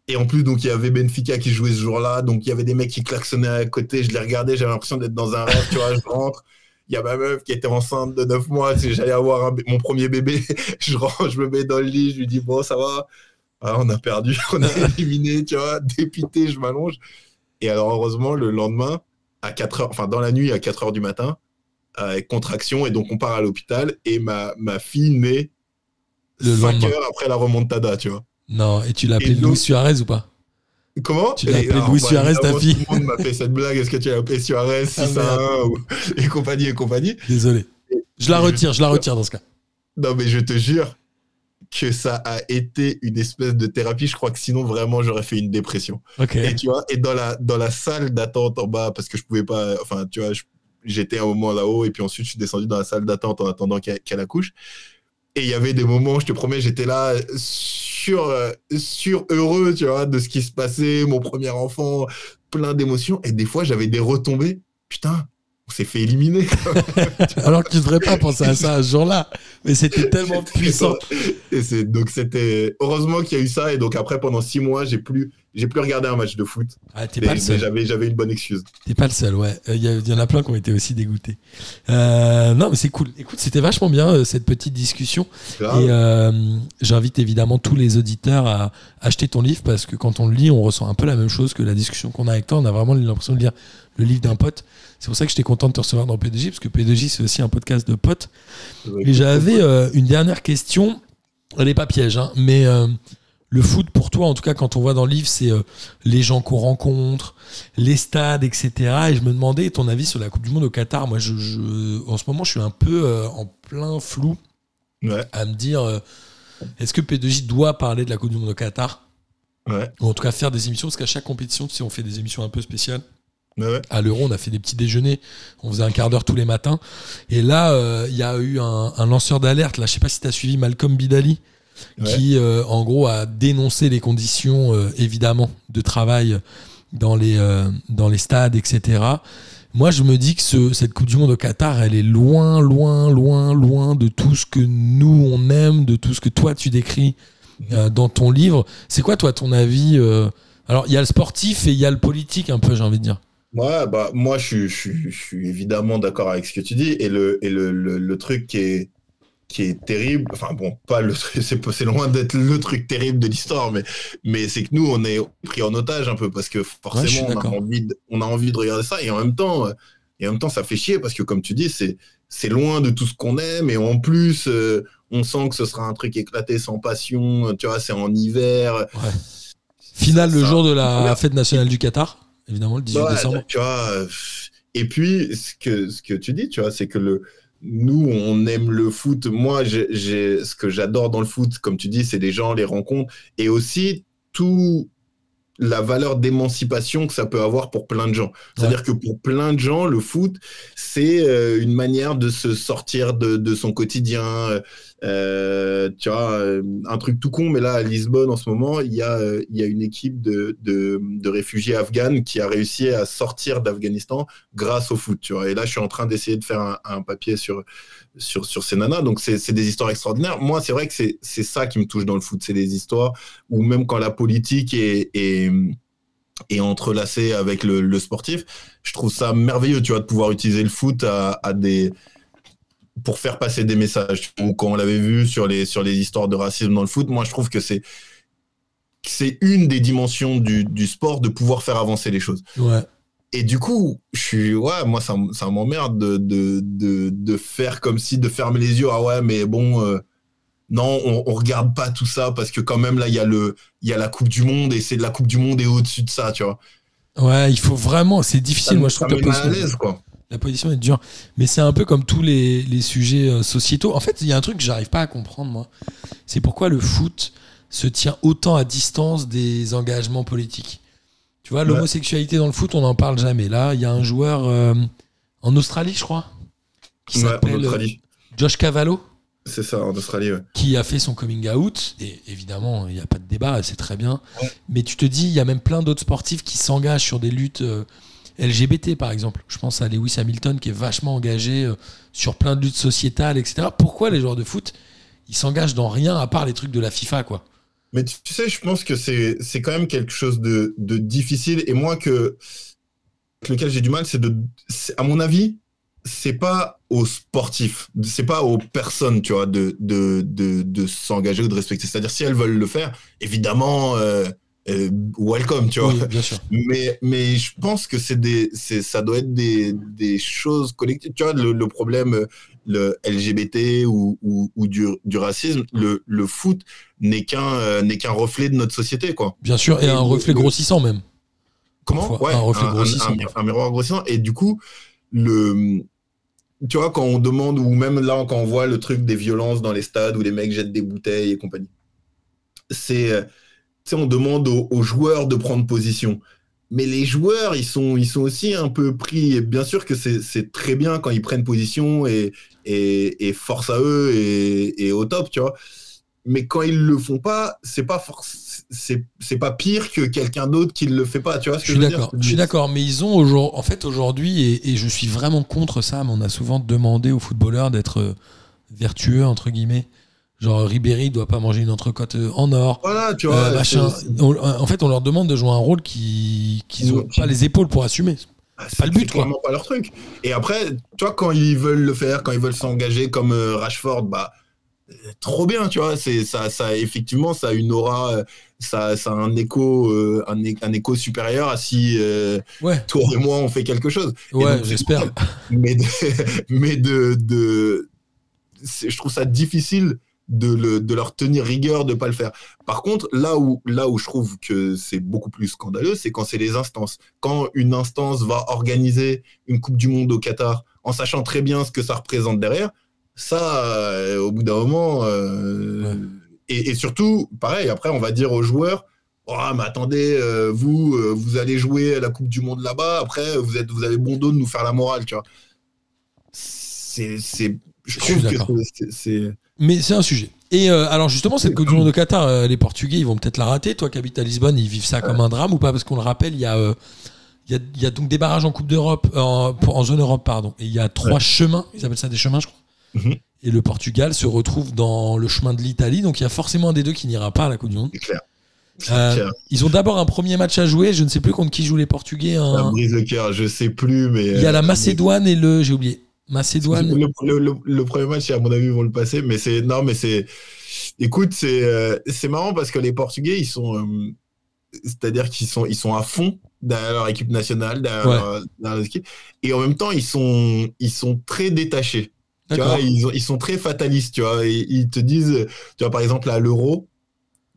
Et en plus, donc, il y avait Benfica qui jouait ce jour-là. Donc, il y avait des mecs qui klaxonnaient à côté. Je les regardais, j'avais l'impression d'être dans un rêve, tu vois. Je rentre. Il y a ma meuf qui était enceinte de 9 mois. Si j'allais avoir un mon premier bébé, *laughs* je rentre, je me mets dans le lit, je lui dis, bon, ça va? Ah, on a perdu, *laughs* on a *laughs* éliminé, tu vois. Dépité, je m'allonge. Et alors, heureusement, le lendemain, à 4 heures, enfin, dans la nuit, à 4 heures du matin, avec contraction. Et donc, on part à l'hôpital. Et ma, ma fille naît Le 5 lendemain. heures après la remontada, tu vois. Non, et tu l'as appelé Luis Suarez ou pas? Comment Tu l'as appelé Luis bah, Suarez, ta fille Tout le monde m'a fait cette blague. Est-ce que tu l'as appelé Suarez 6 Ah, à 1 ou... *laughs* et compagnie et compagnie Désolé. Je la retire, je la retire dans ce cas. Non, mais je te jure que ça a été une espèce de thérapie. Je crois que sinon, vraiment, j'aurais fait une dépression. Ok. Et tu vois, et dans la, dans la salle d'attente en bas, parce que je pouvais pas, enfin, tu vois, j'étais un moment là-haut, et puis ensuite, je suis descendu dans la salle d'attente en attendant qu'elle qu'elle accouche. Et il y avait des moments, je te promets, j'étais là sur, euh, sur heureux, tu vois, de ce qui se passait, mon premier enfant, plein d'émotions. Et des fois, j'avais des retombées. Putain, on s'est fait éliminer. *laughs* Alors que tu devrais pas penser à ça ce jour-là. Mais c'était tellement puissant. Et c'est donc c'était heureusement qu'il y a eu ça et donc après pendant six mois j'ai plus j'ai plus regardé un match de foot. Ah, t'es pas le seul. j'avais j'avais une bonne excuse. T'es pas le seul, ouais. Il y, a- y en a plein qui ont été aussi dégoûtés. Euh, non, mais c'est cool. Écoute, c'était vachement bien euh, cette petite discussion. Et euh, j'invite évidemment tous les auditeurs à acheter ton livre parce que quand on le lit, on ressent un peu la même chose que la discussion qu'on a avec toi. On a vraiment l'impression de lire le livre d'un pote. C'est pour ça que j'étais content de te recevoir dans P2J parce que P2J, c'est aussi un podcast de potes. Et j'avais euh, une dernière question. Elle n'est pas piège, hein, mais euh, le foot pour toi, en tout cas, quand on voit dans le livre, c'est euh, les gens qu'on rencontre, les stades, etc. Et je me demandais ton avis sur la Coupe du Monde au Qatar. Moi, je, je- en ce moment, je suis un peu euh, en plein flou Ouais, à me dire euh, est-ce que P2J doit parler de la Coupe du Monde au Qatar ouais, Ou en tout cas faire des émissions, parce qu'à chaque compétition, tu sais, on fait des émissions un peu spéciales. ouais. À l'Euro, on a fait des petits déjeuners, on faisait un quart d'heure tous les matins. Et là, il y a eu un, un lanceur d'alerte, là, je sais pas si tu as suivi Malcolm Bidali, Ouais. qui euh, en gros a dénoncé les conditions, euh, évidemment, de travail dans les, euh, dans les stades, etc. Moi, je me dis que ce- cette Coupe du Monde au Qatar, elle est loin, loin, loin, loin de tout ce que nous, on aime, de tout ce que toi, tu décris dans ton livre. C'est quoi, toi, ton avis Alors, il y a le sportif et il y a le politique, un peu, j'ai envie de dire. Ouais, bah, moi, je suis évidemment d'accord avec ce que tu dis. Et le, et le, le, le truc qui est, qui est terrible, enfin bon, pas le *laughs* c'est loin d'être le truc terrible de l'histoire, mais, mais c'est que nous, on est pris en otage un peu parce que Ouais, forcément, on, a envie de, on a envie de regarder ça. Et en même temps, et en même temps ça fait chier parce que, comme tu dis, c'est c'est loin de tout ce qu'on aime. Et en plus, euh, on sent que ce sera un truc éclaté sans passion. Tu vois, c'est en hiver. Finale le Ça- jour de la Ouais. fête nationale du Qatar, évidemment, le 18 Ouais, décembre. Tu vois, euh, et puis, ce que, ce que tu dis, tu vois, c'est que le, nous, on aime le foot. Moi, j'ai, ce que j'adore dans le foot, comme tu dis, c'est les gens, les rencontres, et aussi tout la valeur d'émancipation que ça peut avoir pour plein de gens. C'est-à-dire que pour plein de gens, le foot, c'est euh, une manière de se sortir de, de son quotidien. Euh, tu vois, euh, un truc tout con, mais là, à Lisbonne, en ce moment, il y a, euh, il y a une équipe de, de, réfugiés afghans qui a réussi à sortir d'Afghanistan grâce au foot. Tu vois. Et là, je suis en train d'essayer de faire un, papier sur, sur, sur ces nanas. Donc, c'est des histoires extraordinaires. Moi, c'est vrai que c'est ça qui me touche dans le foot. C'est des histoires où même quand la politique est, est, est entrelacée avec le, sportif, je trouve ça merveilleux, tu vois, de pouvoir utiliser le foot à des pour faire passer des messages. Ou quand on l'avait vu sur les, sur les histoires de racisme dans le foot, moi, je trouve que c'est c'est une des dimensions du, du sport de pouvoir faire avancer les choses. Ouais. Et du coup, je suis, ouais, moi, ça, ça m'emmerde de, de, de, de faire comme si, de fermer les yeux. Ah ouais, mais bon, euh, non, on, on regarde pas tout ça parce que quand même, là, il y a le, il y a la Coupe du Monde et c'est de la Coupe du Monde et au-dessus de ça, tu vois. Ouais, il faut vraiment. C'est Ça, difficile. me- Moi, je ça trouve mal à l'aise, quoi. La position est dure. Mais c'est un peu comme tous les, les sujets euh, sociétaux. En fait, il y a un truc que j'arrive pas à comprendre, moi. C'est pourquoi le foot se tient autant à distance des engagements politiques. Tu vois, Ouais. l'homosexualité dans le foot, on n'en parle jamais. Là, il y a un joueur euh, en Australie, je crois, qui s'appelle Australie. Josh Cavallo, C'est ça, en Australie, ouais. qui a fait son coming out. Et évidemment, il n'y a pas de débat, c'est très bien. Ouais. Mais tu te dis, il y a même plein d'autres sportifs qui s'engagent sur des luttes euh, LGBT, par exemple. Je pense à Lewis Hamilton qui est vachement engagé euh, sur plein de luttes sociétales, etc. Pourquoi les joueurs de foot, ils s'engagent dans rien à part les trucs de la FIFA, quoi? Mais tu sais, je pense que c'est quand même quelque chose de, de difficile. Et moi, que, avec lequel j'ai du mal, c'est de. À mon avis, c'est pas aux sportifs, c'est pas aux personnes, tu vois, de, de, de, de s'engager ou de respecter. C'est-à-dire, si elles veulent le faire, évidemment, euh, euh, welcome, tu vois. Oui, bien sûr. *laughs* Mais, mais je pense que c'est des, ça doit être des, des choses collectives. Tu vois, le, le problème, le LGBT ou, ou, ou du, du racisme, le, le foot n'est qu'un, euh, n'est qu'un reflet de notre société, quoi. Bien sûr, et Et un le- reflet le- grossissant même. Comment Parfois, un reflet grossissant. un, un miroir grossissant. Et du coup, le, tu vois, quand on demande, ou même là, quand on voit le truc des violences dans les stades où les mecs jettent des bouteilles et compagnie, c'est, euh, tu sais, on demande aux, aux joueurs de prendre position. Mais les joueurs, ils sont, ils sont aussi un peu pris. Et bien sûr que c'est très bien quand ils prennent position et, et, et force à eux et, et au top, tu vois. Mais quand ils le font pas, c'est pas c'est pas pire que quelqu'un d'autre qui le fait pas, tu vois ce Je que suis je d'accord. Je suis d'accord, mais ils ont aujourd'hui, en fait aujourd'hui, et, et je suis vraiment contre ça. Mais on a souvent demandé aux footballeurs d'être euh, vertueux entre guillemets. Genre Ribéry doit pas manger une entrecôte euh, en or. Voilà, tu euh, vois. machin. c'est- On- en fait, on leur demande de jouer un rôle qui qu'ils ont Ouais. pas les épaules pour assumer. c'est pas le but, c'est quoi. clairement pas leur truc. Et après, tu vois, quand ils veulent le faire, quand ils veulent s'engager comme euh, Rashford, bah euh, trop bien, tu vois. C'est ça, ça effectivement, ça a une aura, euh, ça, ça a un écho, euh, un, é- un écho supérieur à si euh, Ouais, toi et moi on fait quelque chose. Ouais, j'espère. Mais de, *laughs* mais de, de je trouve ça difficile de, le, de leur tenir rigueur de pas le faire. Par contre, là où, là où je trouve que c'est beaucoup plus scandaleux, c'est quand c'est les instances. Quand une instance va organiser une Coupe du Monde au Qatar en sachant très bien ce que ça représente derrière, ça, euh, au bout d'un moment, euh, Ouais. et, et surtout, pareil, après, on va dire aux joueurs, Oh, mais attendez, euh, vous, vous allez jouer à la Coupe du Monde là-bas. Après, vous êtes, vous avez bon dos de nous faire la morale, tu vois. C'est, c'est, je trouve que c'est- Mais c'est un sujet. Et euh, alors justement, cette Coupe du Monde au Qatar, euh, les Portugais, ils vont peut-être la rater. Toi qui habites à Lisbonne, ils vivent ça comme un drame ou pas? Parce qu'on le rappelle, il y a, euh, il y a, il y a donc des barrages en Coupe d'Europe, en, zone Europe, pardon. Et il y a trois Ouais. chemins, ils appellent ça des chemins, je crois. Mhm. Et le Portugal se retrouve dans le chemin de l'Italie, donc il y a forcément un des deux qui n'ira pas à la Coupe du Monde. c'est clair. Euh. Ils ont d'abord un premier match à jouer, je ne sais plus contre qui jouent les Portugais. Ça un- brise le cœur, je sais plus, mais. Il y a la Macédoine et le. J'ai oublié. Macédoine. Le, le- le- le premier match, à mon avis, ils vont le passer, mais c'est non, mais c'est. Écoute, c'est euh, marrant parce que les Portugais, ils sont, euh, c'est-à-dire qu'ils sont ils sont à fond derrière leur équipe nationale, derrière, Ouais. leur, derrière leur et en même temps, ils sont ils sont très détachés. Tu D'accord. vois, ils, ont- ils sont très fatalistes, tu vois. et ils te disent, tu vois, par exemple, à l'Euro,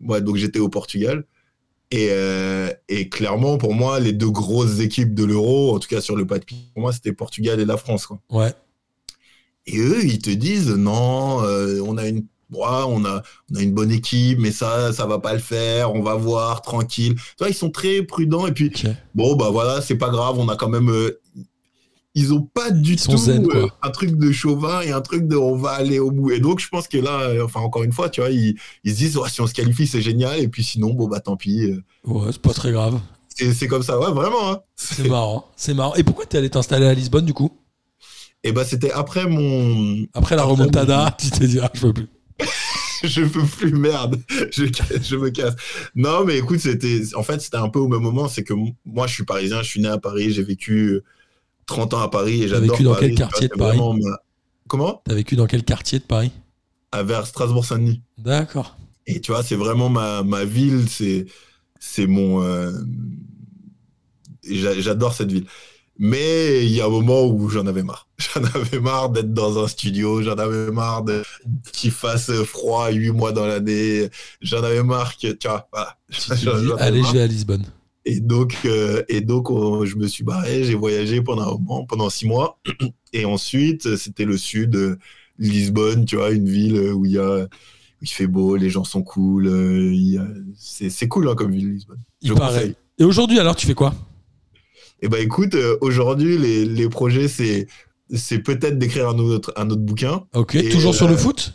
moi, donc j'étais au Portugal. Et, euh, et clairement, pour moi, les deux grosses équipes de l'Euro, en tout cas sur le papier, pour moi, c'était Portugal et la France. Quoi. Ouais. Et eux, ils te disent, non, euh, on, a une, ouais, on, a, on a une bonne équipe, mais ça, ça va pas le faire, on va voir, tranquille. Tu vois, ils sont très prudents. Et puis, bon, bah voilà, c'est pas grave, on a quand même. euh, ils ont pas du tout zen, euh, un truc de chauvin et un truc de on va aller au bout. Et donc, je pense que là, euh, enfin, encore une fois, tu vois, ils, ils se disent, si on se qualifie, c'est génial. Et puis sinon, bon, bah tant pis. euh, Ouais, c'est pas très grave. C'est c'est comme ça, ouais, vraiment. Hein. C'est marrant. C'est marrant. Et pourquoi t'es allé t'installer à Lisbonne du coup? Et bah, c'était après mon. Après la remontada, tu t'es dit, ah, je veux plus. *laughs* je peux plus, merde, *laughs* je, je me casse. Non, mais écoute, c'était, en fait, c'était un peu au même moment. C'est que moi, je suis parisien, je suis né à Paris, j'ai vécu 30 ans à Paris et j'adore vécu dans Paris, quel quartier de Paris ma- Comment? T'as vécu dans quel quartier de Paris? À vers Strasbourg-Saint-Denis. D'accord. Et tu vois, c'est vraiment ma, ma ville, c'est, c'est mon. euh, j'a- J'adore cette ville. Mais il y a un moment où j'en avais marre. *laughs* J'en avais marre d'être dans un studio, j'en avais marre de qu'il fasse froid huit mois dans l'année. J'en avais marre que, tu vois, voilà. Tu *laughs* allez, marre. je vais à Lisbonne. Et donc, euh, et donc on- je me suis barré, j'ai voyagé pendant un moment, pendant six mois. *clears throat* Et ensuite, c'était le sud, euh, Lisbonne, tu vois, une ville où il y a, où il fait beau, les gens sont cool. euh, a- c'est, c'est cool hein, comme ville, Lisbonne. Il paraît. Et aujourd'hui, alors, tu fais quoi? Et bah écoute, euh, aujourd'hui, les, les projets, c'est c'est peut-être d'écrire un autre, un autre bouquin. Ok, Et, toujours sur le euh, foot?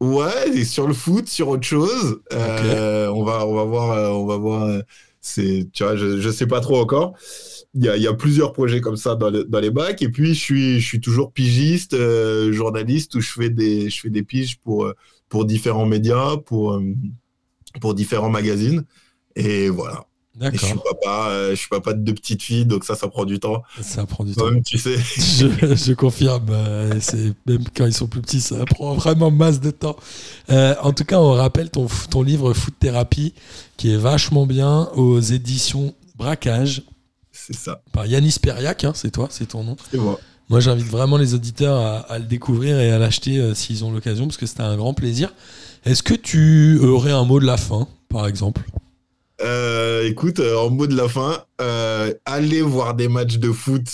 Ouais, et sur le foot, sur autre chose. Euh, on va, on va voir, euh, on va voir. C'est, tu vois, je, je sais pas trop encore. Il y a, y a plusieurs projets comme ça dans, dans les bacs. Et puis, je suis, je suis toujours pigiste, euh, journaliste, où je fais des, je fais des piges pour, euh, pour différents médias, pour, euh, pour différents magazines. Et voilà. Je suis papa, euh, je suis papa de deux petites filles, donc ça, ça prend du temps. ça prend du temps. Toi-même, tu sais. *laughs* je, je confirme, euh, c'est même quand ils sont plus petits, ça prend vraiment masse de temps. Euh, en tout cas, on rappelle ton, ton livre Foot Thérapie, qui est vachement bien aux éditions Braquage C'est ça. par Yanis Periac, hein, c'est toi, c'est ton nom. C'est moi. Moi, j'invite vraiment les auditeurs à, à le découvrir et à l'acheter s'ils ont l'occasion, parce que c'était un grand plaisir. Est-ce que tu aurais un mot de la fin, par exemple? Euh, écoute, euh, en mot de la fin, euh, allez voir des matchs de foot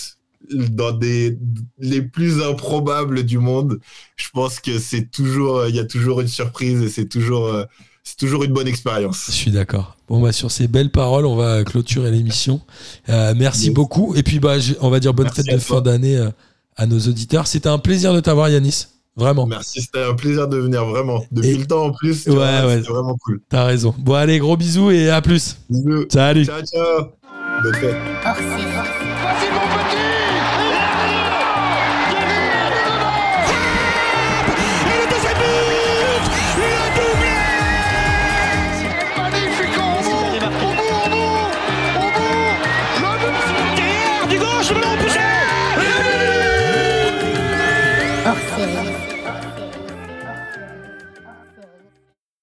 dans des les plus improbables du monde. Je pense que c'est toujours, il y a toujours une surprise et c'est toujours, euh, c'est toujours une bonne Je expérience. suis d'accord. Bon, bah, sur ces belles paroles, on va clôturer l'émission. Euh, merci Yes. beaucoup. Et puis, bah, on va dire bonne Merci fête de fin d'année à nos auditeurs. C'était un plaisir de t'avoir, Yanis. Vraiment. Merci, c'était un plaisir de venir vraiment. Depuis Et- le temps en plus, Ouais, vois, ouais. c'était vraiment cool. T'as raison. Bon, allez, gros bisous et à plus. Bisous. Salut. Ciao, ciao. Bonne fête. hors série. Vas-y